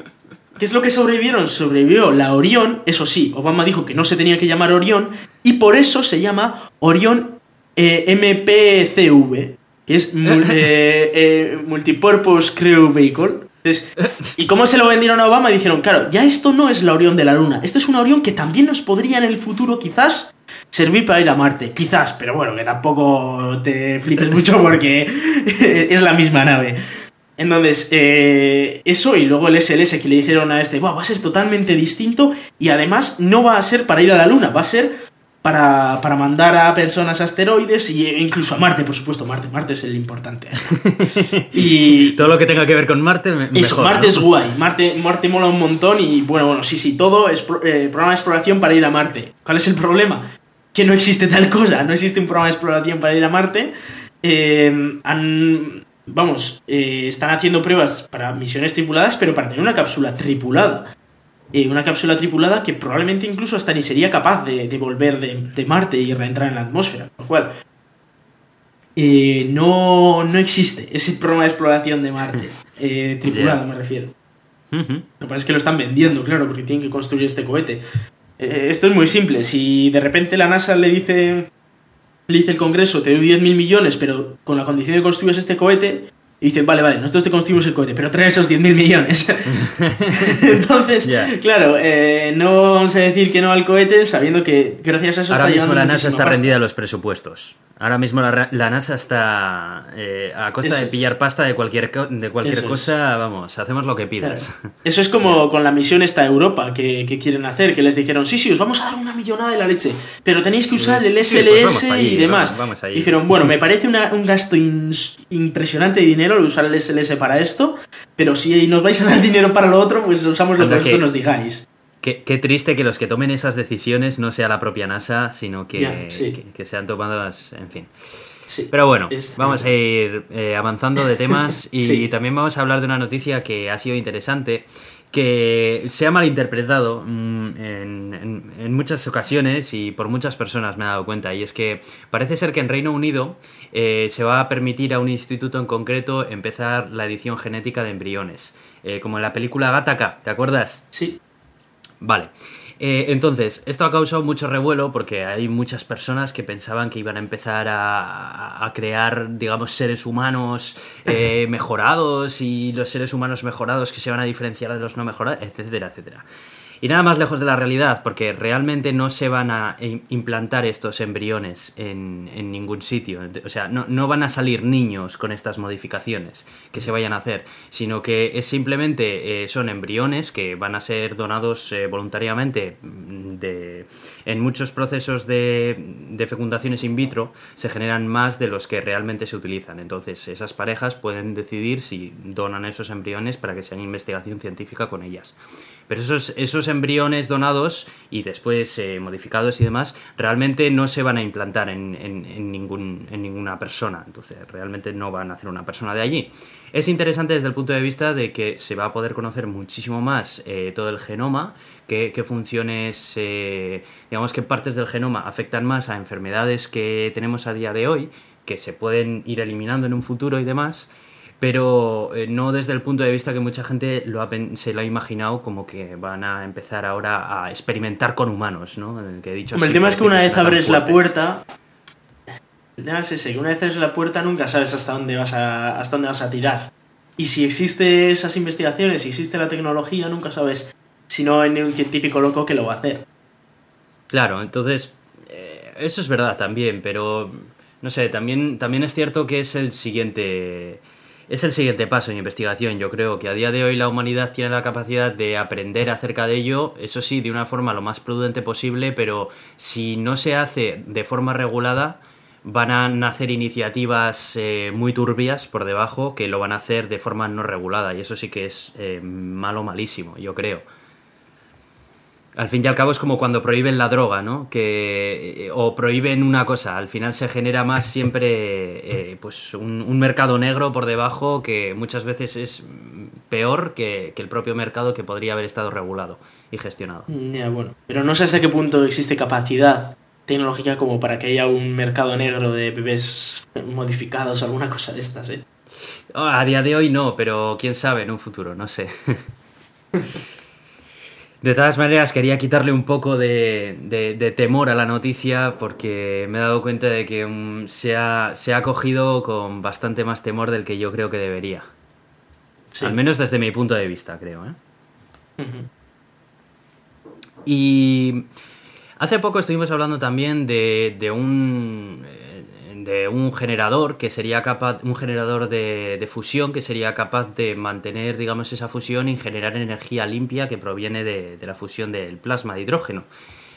¿Qué es lo que sobrevivieron? Sobrevivió la Orión, eso sí, Obama dijo que no se tenía que llamar Orión y por eso se llama Orión eh, MPCV, que es eh, eh, Multipurpose Crew Vehicle. ¿Y cómo se lo vendieron a Obama? dijeron, claro, ya esto no es la Orión de la Luna, esto es una Orión que también nos podría en el futuro quizás servir para ir a Marte, quizás, pero bueno, que tampoco te flipes mucho porque es la misma nave. Entonces, eh, eso y luego el SLS que le dijeron a este, va a ser totalmente distinto y además no va a ser para ir a la Luna, va a ser para, para, mandar a personas a asteroides e incluso a Marte, por supuesto. Marte, Marte es el importante. y todo lo que tenga que ver con Marte, me, eso, Marte es guay. Marte, Marte mola un montón y bueno, bueno, sí, sí, todo es eh, programa de exploración para ir a Marte. ¿Cuál es el problema? Que no existe tal cosa, no existe un programa de exploración para ir a Marte. Eh, han, vamos, eh, están haciendo pruebas para misiones tripuladas, pero para tener una cápsula tripulada. Eh, una cápsula tripulada que probablemente incluso hasta ni sería capaz de, volver de, Marte y reentrar en la atmósfera. Lo cual eh, no, no existe ese programa de exploración de Marte. Eh, tripulado, me refiero. Lo que pasa es que lo están vendiendo, claro, porque tienen que construir este cohete. esto es muy simple. Si de repente la NASA le dice, le dice el Congreso, te doy 10.000 millones, pero con la condición de que construyas este cohete, y dicen, vale, vale, nosotros te construimos el cohete, pero trae esos 10.000 millones. Entonces, claro, eh, no vamos a decir que no al cohete sabiendo que gracias a eso Ahora mismo la NASA está rendida a los presupuestos. Ahora mismo la, NASA está eh, a costa de pillar pasta de cualquier, de cualquier cosa, vamos, hacemos lo que pidas. Eso es como con la misión esta Europa que, quieren hacer, que les dijeron, sí, sí, os vamos a dar una millonada de la leche, pero tenéis que usar el SLS pues y demás. Dijeron, bueno, me parece un gasto impresionante de dinero usar el SLS para esto, pero si nos vais a dar dinero para lo otro, pues usamos lo que vosotros nos digáis. Qué, triste que los que tomen esas decisiones no sea la propia NASA, sino que, que, sean tomadas, en fin. Pero bueno, vamos a ir eh, avanzando de temas y también vamos a hablar de una noticia que ha sido interesante, que se ha malinterpretado mm, en, en, muchas ocasiones y por muchas personas me he dado cuenta, y es que parece ser que en Reino Unido eh, se va a permitir a un instituto en concreto empezar la edición genética de embriones, eh, como en la película Gattaca, ¿te acuerdas? Sí. Vale. Eh, entonces, esto ha causado mucho revuelo porque hay muchas personas que pensaban que iban a empezar a, crear, digamos, seres humanos eh, mejorados y los seres humanos mejorados que se van a diferenciar de los no mejorados, etcétera, etcétera. Y nada más lejos de la realidad, porque realmente no se van a implantar estos embriones en, ningún sitio. O sea, no, van a salir niños con estas modificaciones que se vayan a hacer, sino que es simplemente eh, son embriones que van a ser donados eh, voluntariamente mm, en muchos procesos de, fecundaciones in vitro se generan más de los que realmente se utilizan. Entonces, esas parejas pueden decidir si donan esos embriones para que se investigación científica con ellas. Pero esos, esos embriones donados y después eh, modificados y demás realmente no se van a implantar en, en, ningún, en ninguna persona. Entonces realmente no van a hacer una persona de allí. Es interesante desde el punto de vista de que se va a poder conocer muchísimo más eh, todo el genoma, qué, funciones, eh, digamos, qué partes del genoma afectan más a enfermedades que tenemos a día de hoy, que se pueden ir eliminando en un futuro y demás pero eh, no desde el punto de vista que mucha gente lo se lo ha imaginado como que van a empezar ahora a experimentar con humanos, ¿no? El, que he dicho el tema es que una vez abres la puerta, el tema es ese, que una vez abres la puerta nunca sabes hasta dónde vas a, hasta dónde vas a tirar. Y si existe esas investigaciones, si existe la tecnología, nunca sabes si no hay un científico loco que lo va a hacer. Claro, entonces, eh, eso es verdad también, pero no sé, también, también es cierto que es el siguiente es el siguiente paso en investigación. Yo creo que a día de hoy la humanidad tiene la capacidad de aprender acerca de ello, eso sí, de una forma lo más prudente posible, pero si no se hace de forma regulada, van a nacer iniciativas eh, muy turbias por debajo que lo van a hacer de forma no regulada y eso sí que es eh, malo, malísimo, yo creo. Al fin y al cabo es como cuando prohíben la droga, ¿no? Que, eh, o prohíben una cosa, al final se genera más siempre pues un, mercado negro por debajo que muchas veces es peor que, que, el propio mercado que podría haber estado regulado y gestionado. Ya, bueno. Pero no sé hasta qué punto existe capacidad tecnológica como para que haya un mercado negro de bebés modificados o alguna cosa de estas, ¿eh? Oh, a día de hoy no, pero quién sabe en un futuro, no sé. De todas maneras, quería quitarle un poco de, temor a la noticia porque me he dado cuenta de que mm, se, ha, se, ha, cogido con bastante más temor del que yo creo que debería. Al menos desde mi punto de vista, creo. ¿eh? Y Hace poco estuvimos hablando también de, un eh, de un generador que sería capaz, un generador de, fusión que sería capaz de mantener, digamos, esa fusión y generar energía limpia que proviene de, la fusión del plasma de hidrógeno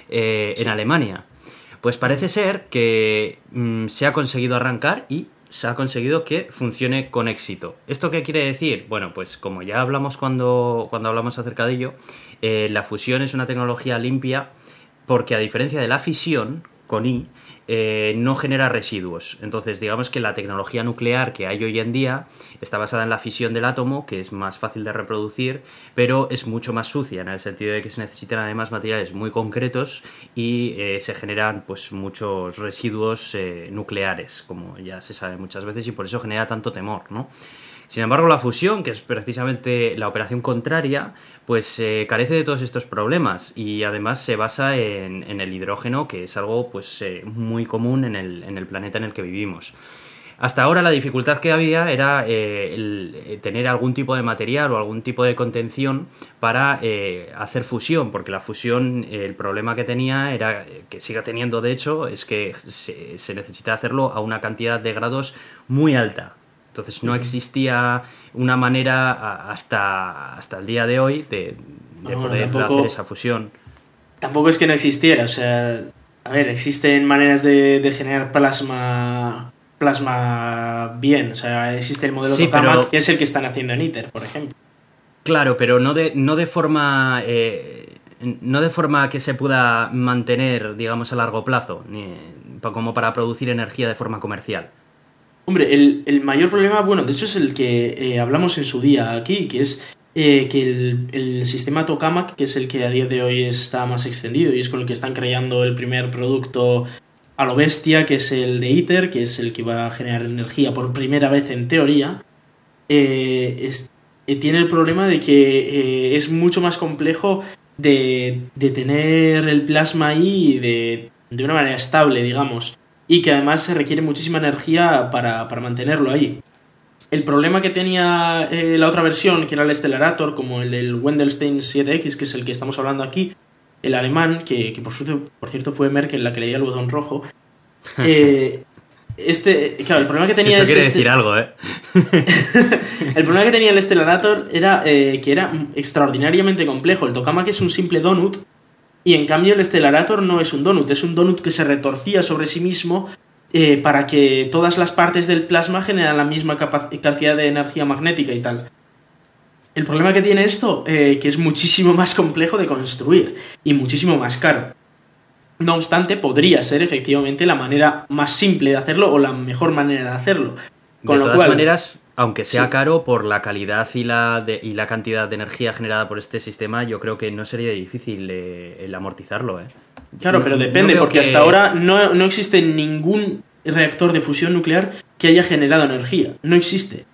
eh, en Alemania. Pues parece ser que mm, se ha conseguido arrancar y se ha conseguido que funcione con éxito. ¿Esto qué quiere decir? Bueno, pues como ya hablamos cuando, cuando hablamos acerca de ello, eh, la fusión es una tecnología limpia porque a diferencia de la fisión, con I, eh, no genera residuos. Entonces, digamos que la tecnología nuclear que hay hoy en día está basada en la fisión del átomo, que es más fácil de reproducir, pero es mucho más sucia, en el sentido de que se necesitan además materiales muy concretos y eh, se generan pues muchos residuos eh, nucleares, como ya se sabe muchas veces, y por eso genera tanto temor, ¿no? Sin embargo, la fusión, que es precisamente la operación contraria, pues eh, carece de todos estos problemas y además se basa en, el hidrógeno, que es algo pues eh, muy común en el, planeta en el que vivimos. Hasta ahora la dificultad que había era eh, tener algún tipo de material o algún tipo de contención para hacer fusión, porque la fusión, el problema que tenía era, que siga teniendo de hecho, es que se necesita hacerlo a una cantidad de grados muy alta, entonces no existía una manera hasta, hasta el día de hoy de, poder hacer esa fusión. Tampoco es que no existiera, o sea, a ver, existen maneras de, generar plasma plasma bien, o sea, existe el modelo Tokamak que es el que están haciendo en ITER, por ejemplo. Claro, pero no de, no de forma eh, no de forma que se pueda mantener, digamos, a largo plazo, ni, como para producir energía de forma comercial. Hombre, el, mayor problema, bueno, de hecho es el que eh, hablamos en su día aquí, que es eh, que el, sistema Tokamak, que es el que a día de hoy está más extendido y es con el que están creando el primer producto a lo bestia, que es el de ITER, que es el que va a generar energía por primera vez en teoría, eh, tiene el problema de que es mucho más complejo de, de, tener el plasma ahí de, de una manera estable, digamos y que además se requiere muchísima energía para, mantenerlo ahí. El problema que tenía eh, la otra versión, que era el Stellarator, como el del Wendelstein 7X, que es el que estamos hablando aquí, el alemán, que, por, cierto, por cierto fue Merkel la que leía el botón rojo, eh, este, claro, el problema que tenía Eso este, quiere decir algo, ¿eh? el problema que tenía el Stellarator era eh, que era extraordinariamente complejo. El tokamak es un simple donut y en cambio el Stellarator no es un donut, es un donut que se retorcía sobre sí mismo eh, para que todas las partes del plasma generan la misma cantidad de energía magnética y tal. El problema que tiene esto, eh, que es muchísimo más complejo de construir y muchísimo más caro. No obstante, podría ser efectivamente la manera más simple de hacerlo o la mejor manera de hacerlo. Con de todas maneras, aunque sea caro por la calidad y la, y la cantidad de energía generada por este sistema, yo creo que no sería difícil eh, el amortizarlo. ¿eh? Claro, pero depende, porque hasta ahora no, no, existe ningún reactor de fusión nuclear que haya generado energía. No existe.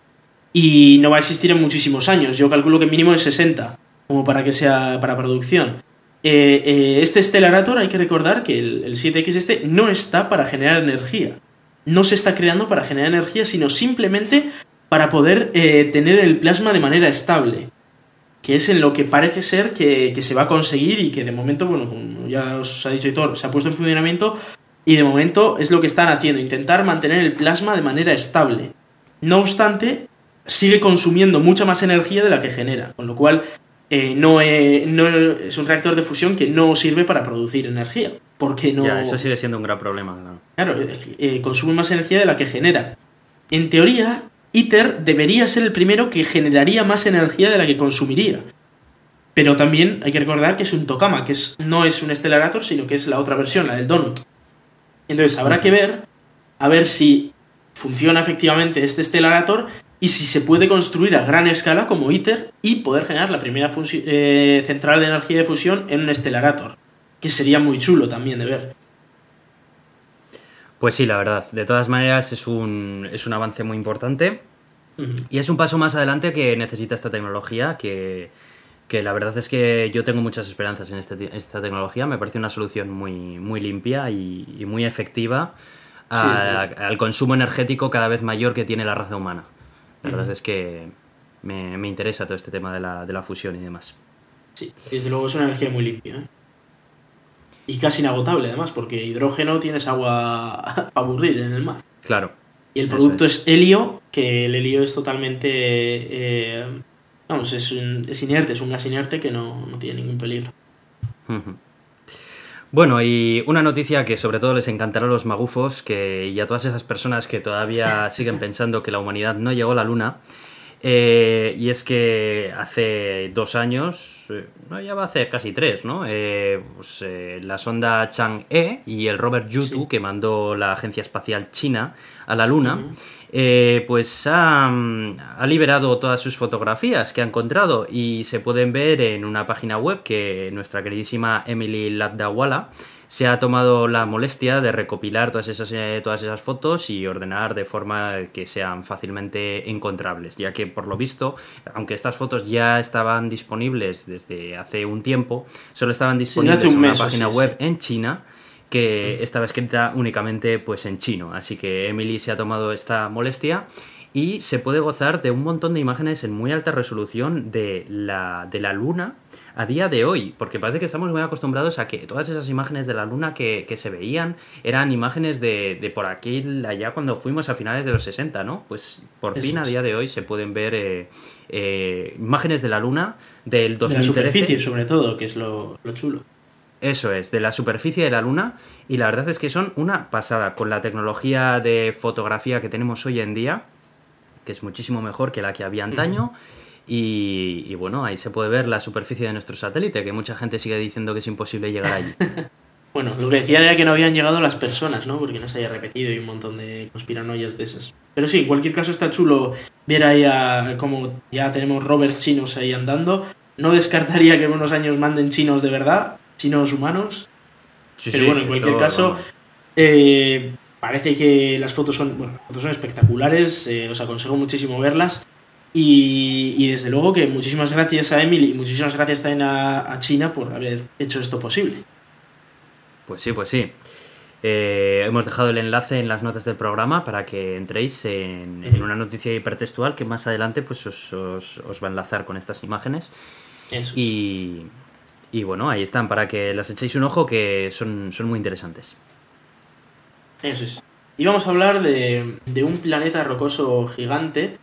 Y no va a existir en muchísimos años. Yo calculo que mínimo es 60, como para que sea para producción. Eh, este Stellarator, hay que recordar que el, el 7X este no está para generar energía. No se está creando para generar energía, sino simplemente para poder eh, tener el plasma de manera estable. Que es en lo que parece ser que, se va a conseguir y que de momento, bueno, ya os ha dicho Hitor, se ha puesto en funcionamiento y de momento es lo que están haciendo, intentar mantener el plasma de manera estable. No obstante, sigue consumiendo mucha más energía de la que genera, con lo cual eh, no, es, no, es un reactor de fusión que no sirve para producir energía, porque no... Ya, eso sigue siendo un gran problema. Claro, claro eh, consume más energía de la que genera. En teoría, ITER debería ser el primero que generaría más energía de la que consumiría. Pero también hay que recordar que es un Tokama, que no es un Stellarator, sino que es la otra versión, la del Donut. Entonces habrá que ver, a ver si funciona efectivamente este Stellarator y si se puede construir a gran escala como ITER y poder generar la primera eh, central de energía de fusión en un Stellarator, que sería muy chulo también de ver. Pues sí, la verdad. De todas maneras es un, es un avance muy importante y es un paso más adelante que necesita esta tecnología que que la verdad es que yo tengo muchas esperanzas en este, esta tecnología. Me parece una solución muy, muy limpia y, muy efectiva al consumo energético cada vez mayor que tiene la raza humana. La verdad es que me, me, interesa todo este tema de la, de la, fusión y demás. Sí, desde luego es una energía muy limpia. ¿eh? Y casi inagotable además, porque hidrógeno tienes agua a aburrir en el mar. Claro. Y el producto es. helio, que el helio es totalmente... Eh, Vamos, es, es inerte, es un gas inerte que no, tiene ningún peligro. Bueno, y una noticia que sobre todo les encantará a los magufos que, y a todas esas personas que todavía siguen pensando que la humanidad no llegó a la Luna, eh, y es que hace dos años, eh, no, ya va a hacer casi tres, ¿no? Eh, pues, la sonda Chang'e y el rover Yutu, que mandó la Agencia Espacial China a la Luna, eh, pues ha, liberado todas sus fotografías que ha encontrado y se pueden ver en una página web que nuestra queridísima Emily Ladawala se ha tomado la molestia de recopilar todas esas, eh, todas esas fotos y ordenar de forma que sean fácilmente encontrables, ya que por lo visto, aunque estas fotos ya estaban disponibles desde hace un tiempo, solo estaban disponibles en una página web en China que estaba escrita únicamente pues en chino. Así que Emily se ha tomado esta molestia y se puede gozar de un montón de imágenes en muy alta resolución de la, de la luna a día de hoy, porque parece que estamos muy acostumbrados a que todas esas imágenes de la luna que, se veían eran imágenes de, por aquí, allá cuando fuimos a finales de los 60, ¿no? Pues por fin a día de hoy se pueden ver eh, eh, imágenes de la luna del 2013. De la superficie, sobre todo, que es lo chulo. Eso es, de la superficie de la Luna y la verdad es que son una pasada con la tecnología de fotografía que tenemos hoy en día, que es muchísimo mejor que la que había antaño. Y, bueno, ahí se puede ver la superficie de nuestro satélite, que mucha gente sigue diciendo que es imposible llegar allí. bueno, lo que decían era que no habían llegado las personas, ¿no? Porque no se haya repetido y un montón de conspiranoias de esas. Pero sí, en cualquier caso está chulo ver ahí a, como ya tenemos rovers chinos ahí andando. No descartaría que en unos años manden chinos de verdad, chinos humanos. Pero bueno, en cualquier caso, eh, parece que las fotos son, bueno, fotos son espectaculares, eh, os aconsejo muchísimo verlas. Y, desde luego que muchísimas gracias a Emily y muchísimas gracias también a, China por haber hecho esto posible. Pues sí, pues sí. Eh, hemos dejado el enlace en las notas del programa para que entréis en, una noticia hipertextual que más adelante pues os, os, va a enlazar con estas imágenes. y, y bueno, ahí están, para que las echéis un ojo, que son, son muy interesantes. Eso es. Y vamos a hablar de, un planeta rocoso gigante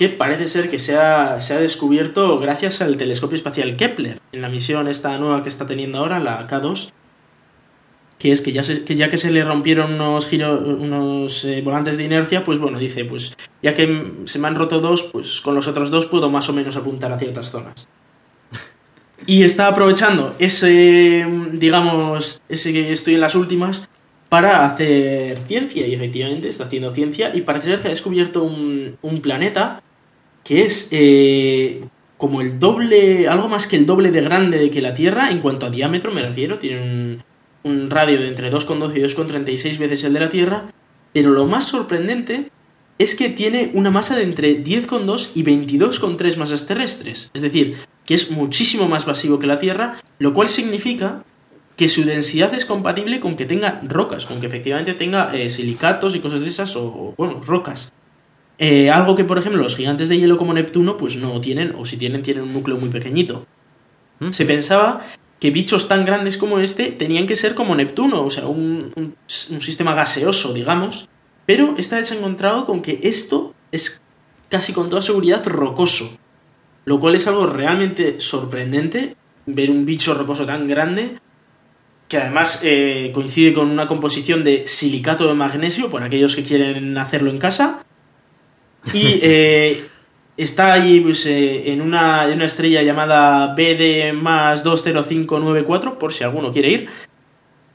que parece ser que se ha, se ha, descubierto gracias al telescopio espacial Kepler, en la misión esta nueva que está teniendo ahora, la K2, que es que ya, que ya que se le rompieron unos, giros, unos eh, volantes de inercia, pues bueno, dice, pues ya que se me han roto dos, pues con los otros dos puedo más o menos apuntar a ciertas zonas. Y está aprovechando ese, digamos, ese que estoy en las últimas para hacer ciencia. Y efectivamente está haciendo ciencia y parece ser que ha descubierto un, planeta que es eh, como el doble, algo más que el doble de grande que la Tierra en cuanto a diámetro me refiero. Tiene un, un radio de entre 2,12 y 2,36 veces el de la Tierra. Pero lo más sorprendente es que tiene una masa de entre 10,2 y 22,3 masas terrestres. Es decir, que es muchísimo más masivo que la Tierra, lo cual significa que su densidad es compatible con que tenga rocas, con que efectivamente tenga eh, silicatos y cosas de esas, o, bueno, rocas. Eh, algo que, por ejemplo, los gigantes de hielo como Neptuno, pues no tienen, o si tienen, tienen un núcleo muy pequeñito. ¿Mm? Se pensaba que bichos tan grandes como este tenían que ser como Neptuno, o sea, un, un sistema gaseoso, digamos, pero esta vez se ha encontrado con que esto es casi con toda seguridad rocoso. Lo cual es algo realmente sorprendente, ver un bicho rocoso tan grande, que además eh, coincide con una composición de silicato de magnesio, por aquellos que quieren hacerlo en casa. Y eh, está allí pues, eh, en, una, en una estrella llamada BD más 20594, por si alguno quiere ir.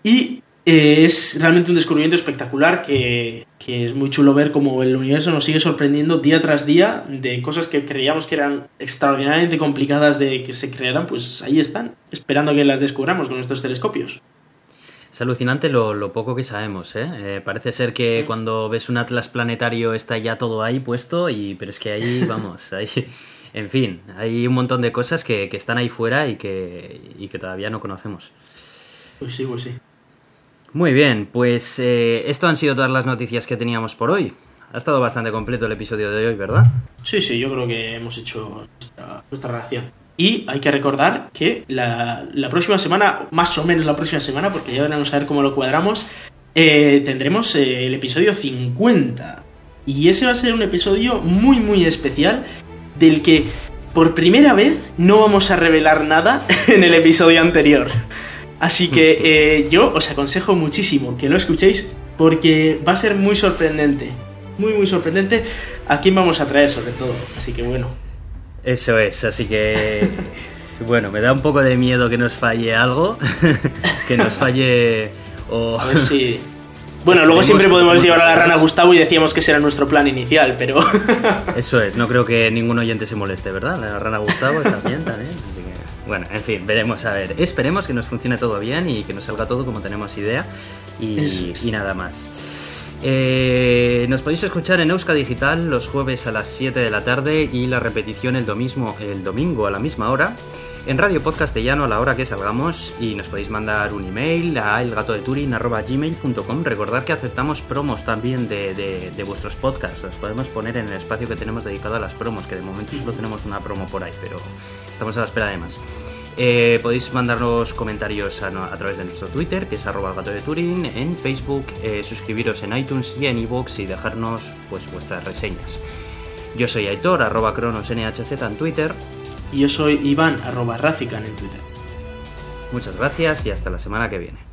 Y eh, es realmente un descubrimiento espectacular que, que, es muy chulo ver cómo el universo nos sigue sorprendiendo día tras día de cosas que creíamos que eran extraordinariamente complicadas de que se crearan, pues ahí están, esperando que las descubramos con nuestros telescopios. Es alucinante lo, lo poco que sabemos, ¿eh? ¿eh? Parece ser que cuando ves un atlas planetario está ya todo ahí puesto, y, pero es que ahí, vamos, ahí, en fin, hay un montón de cosas que, que están ahí fuera y que, y que todavía no conocemos. Pues sí, pues sí. Muy bien, pues eh, esto han sido todas las noticias que teníamos por hoy. Ha estado bastante completo el episodio de hoy, ¿verdad? Sí, sí, yo creo que hemos hecho nuestra, nuestra relación. Y hay que recordar que la, la, próxima semana, más o menos la próxima semana, porque ya veremos a ver cómo lo cuadramos, eh, tendremos eh, el episodio 50. Y ese va a ser un episodio muy, muy especial, del que por primera vez no vamos a revelar nada en el episodio anterior. Así que eh, yo os aconsejo muchísimo que lo escuchéis porque va a ser muy sorprendente. Muy, muy sorprendente a quién vamos a traer sobre todo. Así que bueno. Eso es, así que... bueno, me da un poco de miedo que nos falle algo. que nos falle... O... A ver si... Bueno, luego siempre podemos llevar a la rana a Gustavo y decíamos que ese era nuestro plan inicial, pero... Eso es, no creo que ningún oyente se moleste, ¿verdad? La rana Gustavo está bien también. Bueno, en fin, veremos a ver. Esperemos que nos funcione todo bien y que nos salga todo como tenemos idea y, y nada más. Eh, nos podéis escuchar en Euska Digital los jueves a las 7 de la tarde y la repetición el, el domingo a la misma hora. En Radio Podcastellano a la hora que salgamos y nos podéis mandar un email a elgatodeturin.gmail.com Recordad que aceptamos promos también de, vuestros podcasts. Los podemos poner en el espacio que tenemos dedicado a las promos, que de momento solo tenemos una promo por ahí, pero estamos a la espera de más. Eh, podéis mandarnos comentarios a, a, través de nuestro Twitter, que es arroba gato de Turing, en Facebook, eh, suscribiros en iTunes y en iVoox y dejarnos pues vuestras reseñas. Yo soy Aitor, arroba cronosnhz en Twitter. Y yo soy Iván, arroba Rafican en Twitter. Muchas gracias y hasta la semana que viene.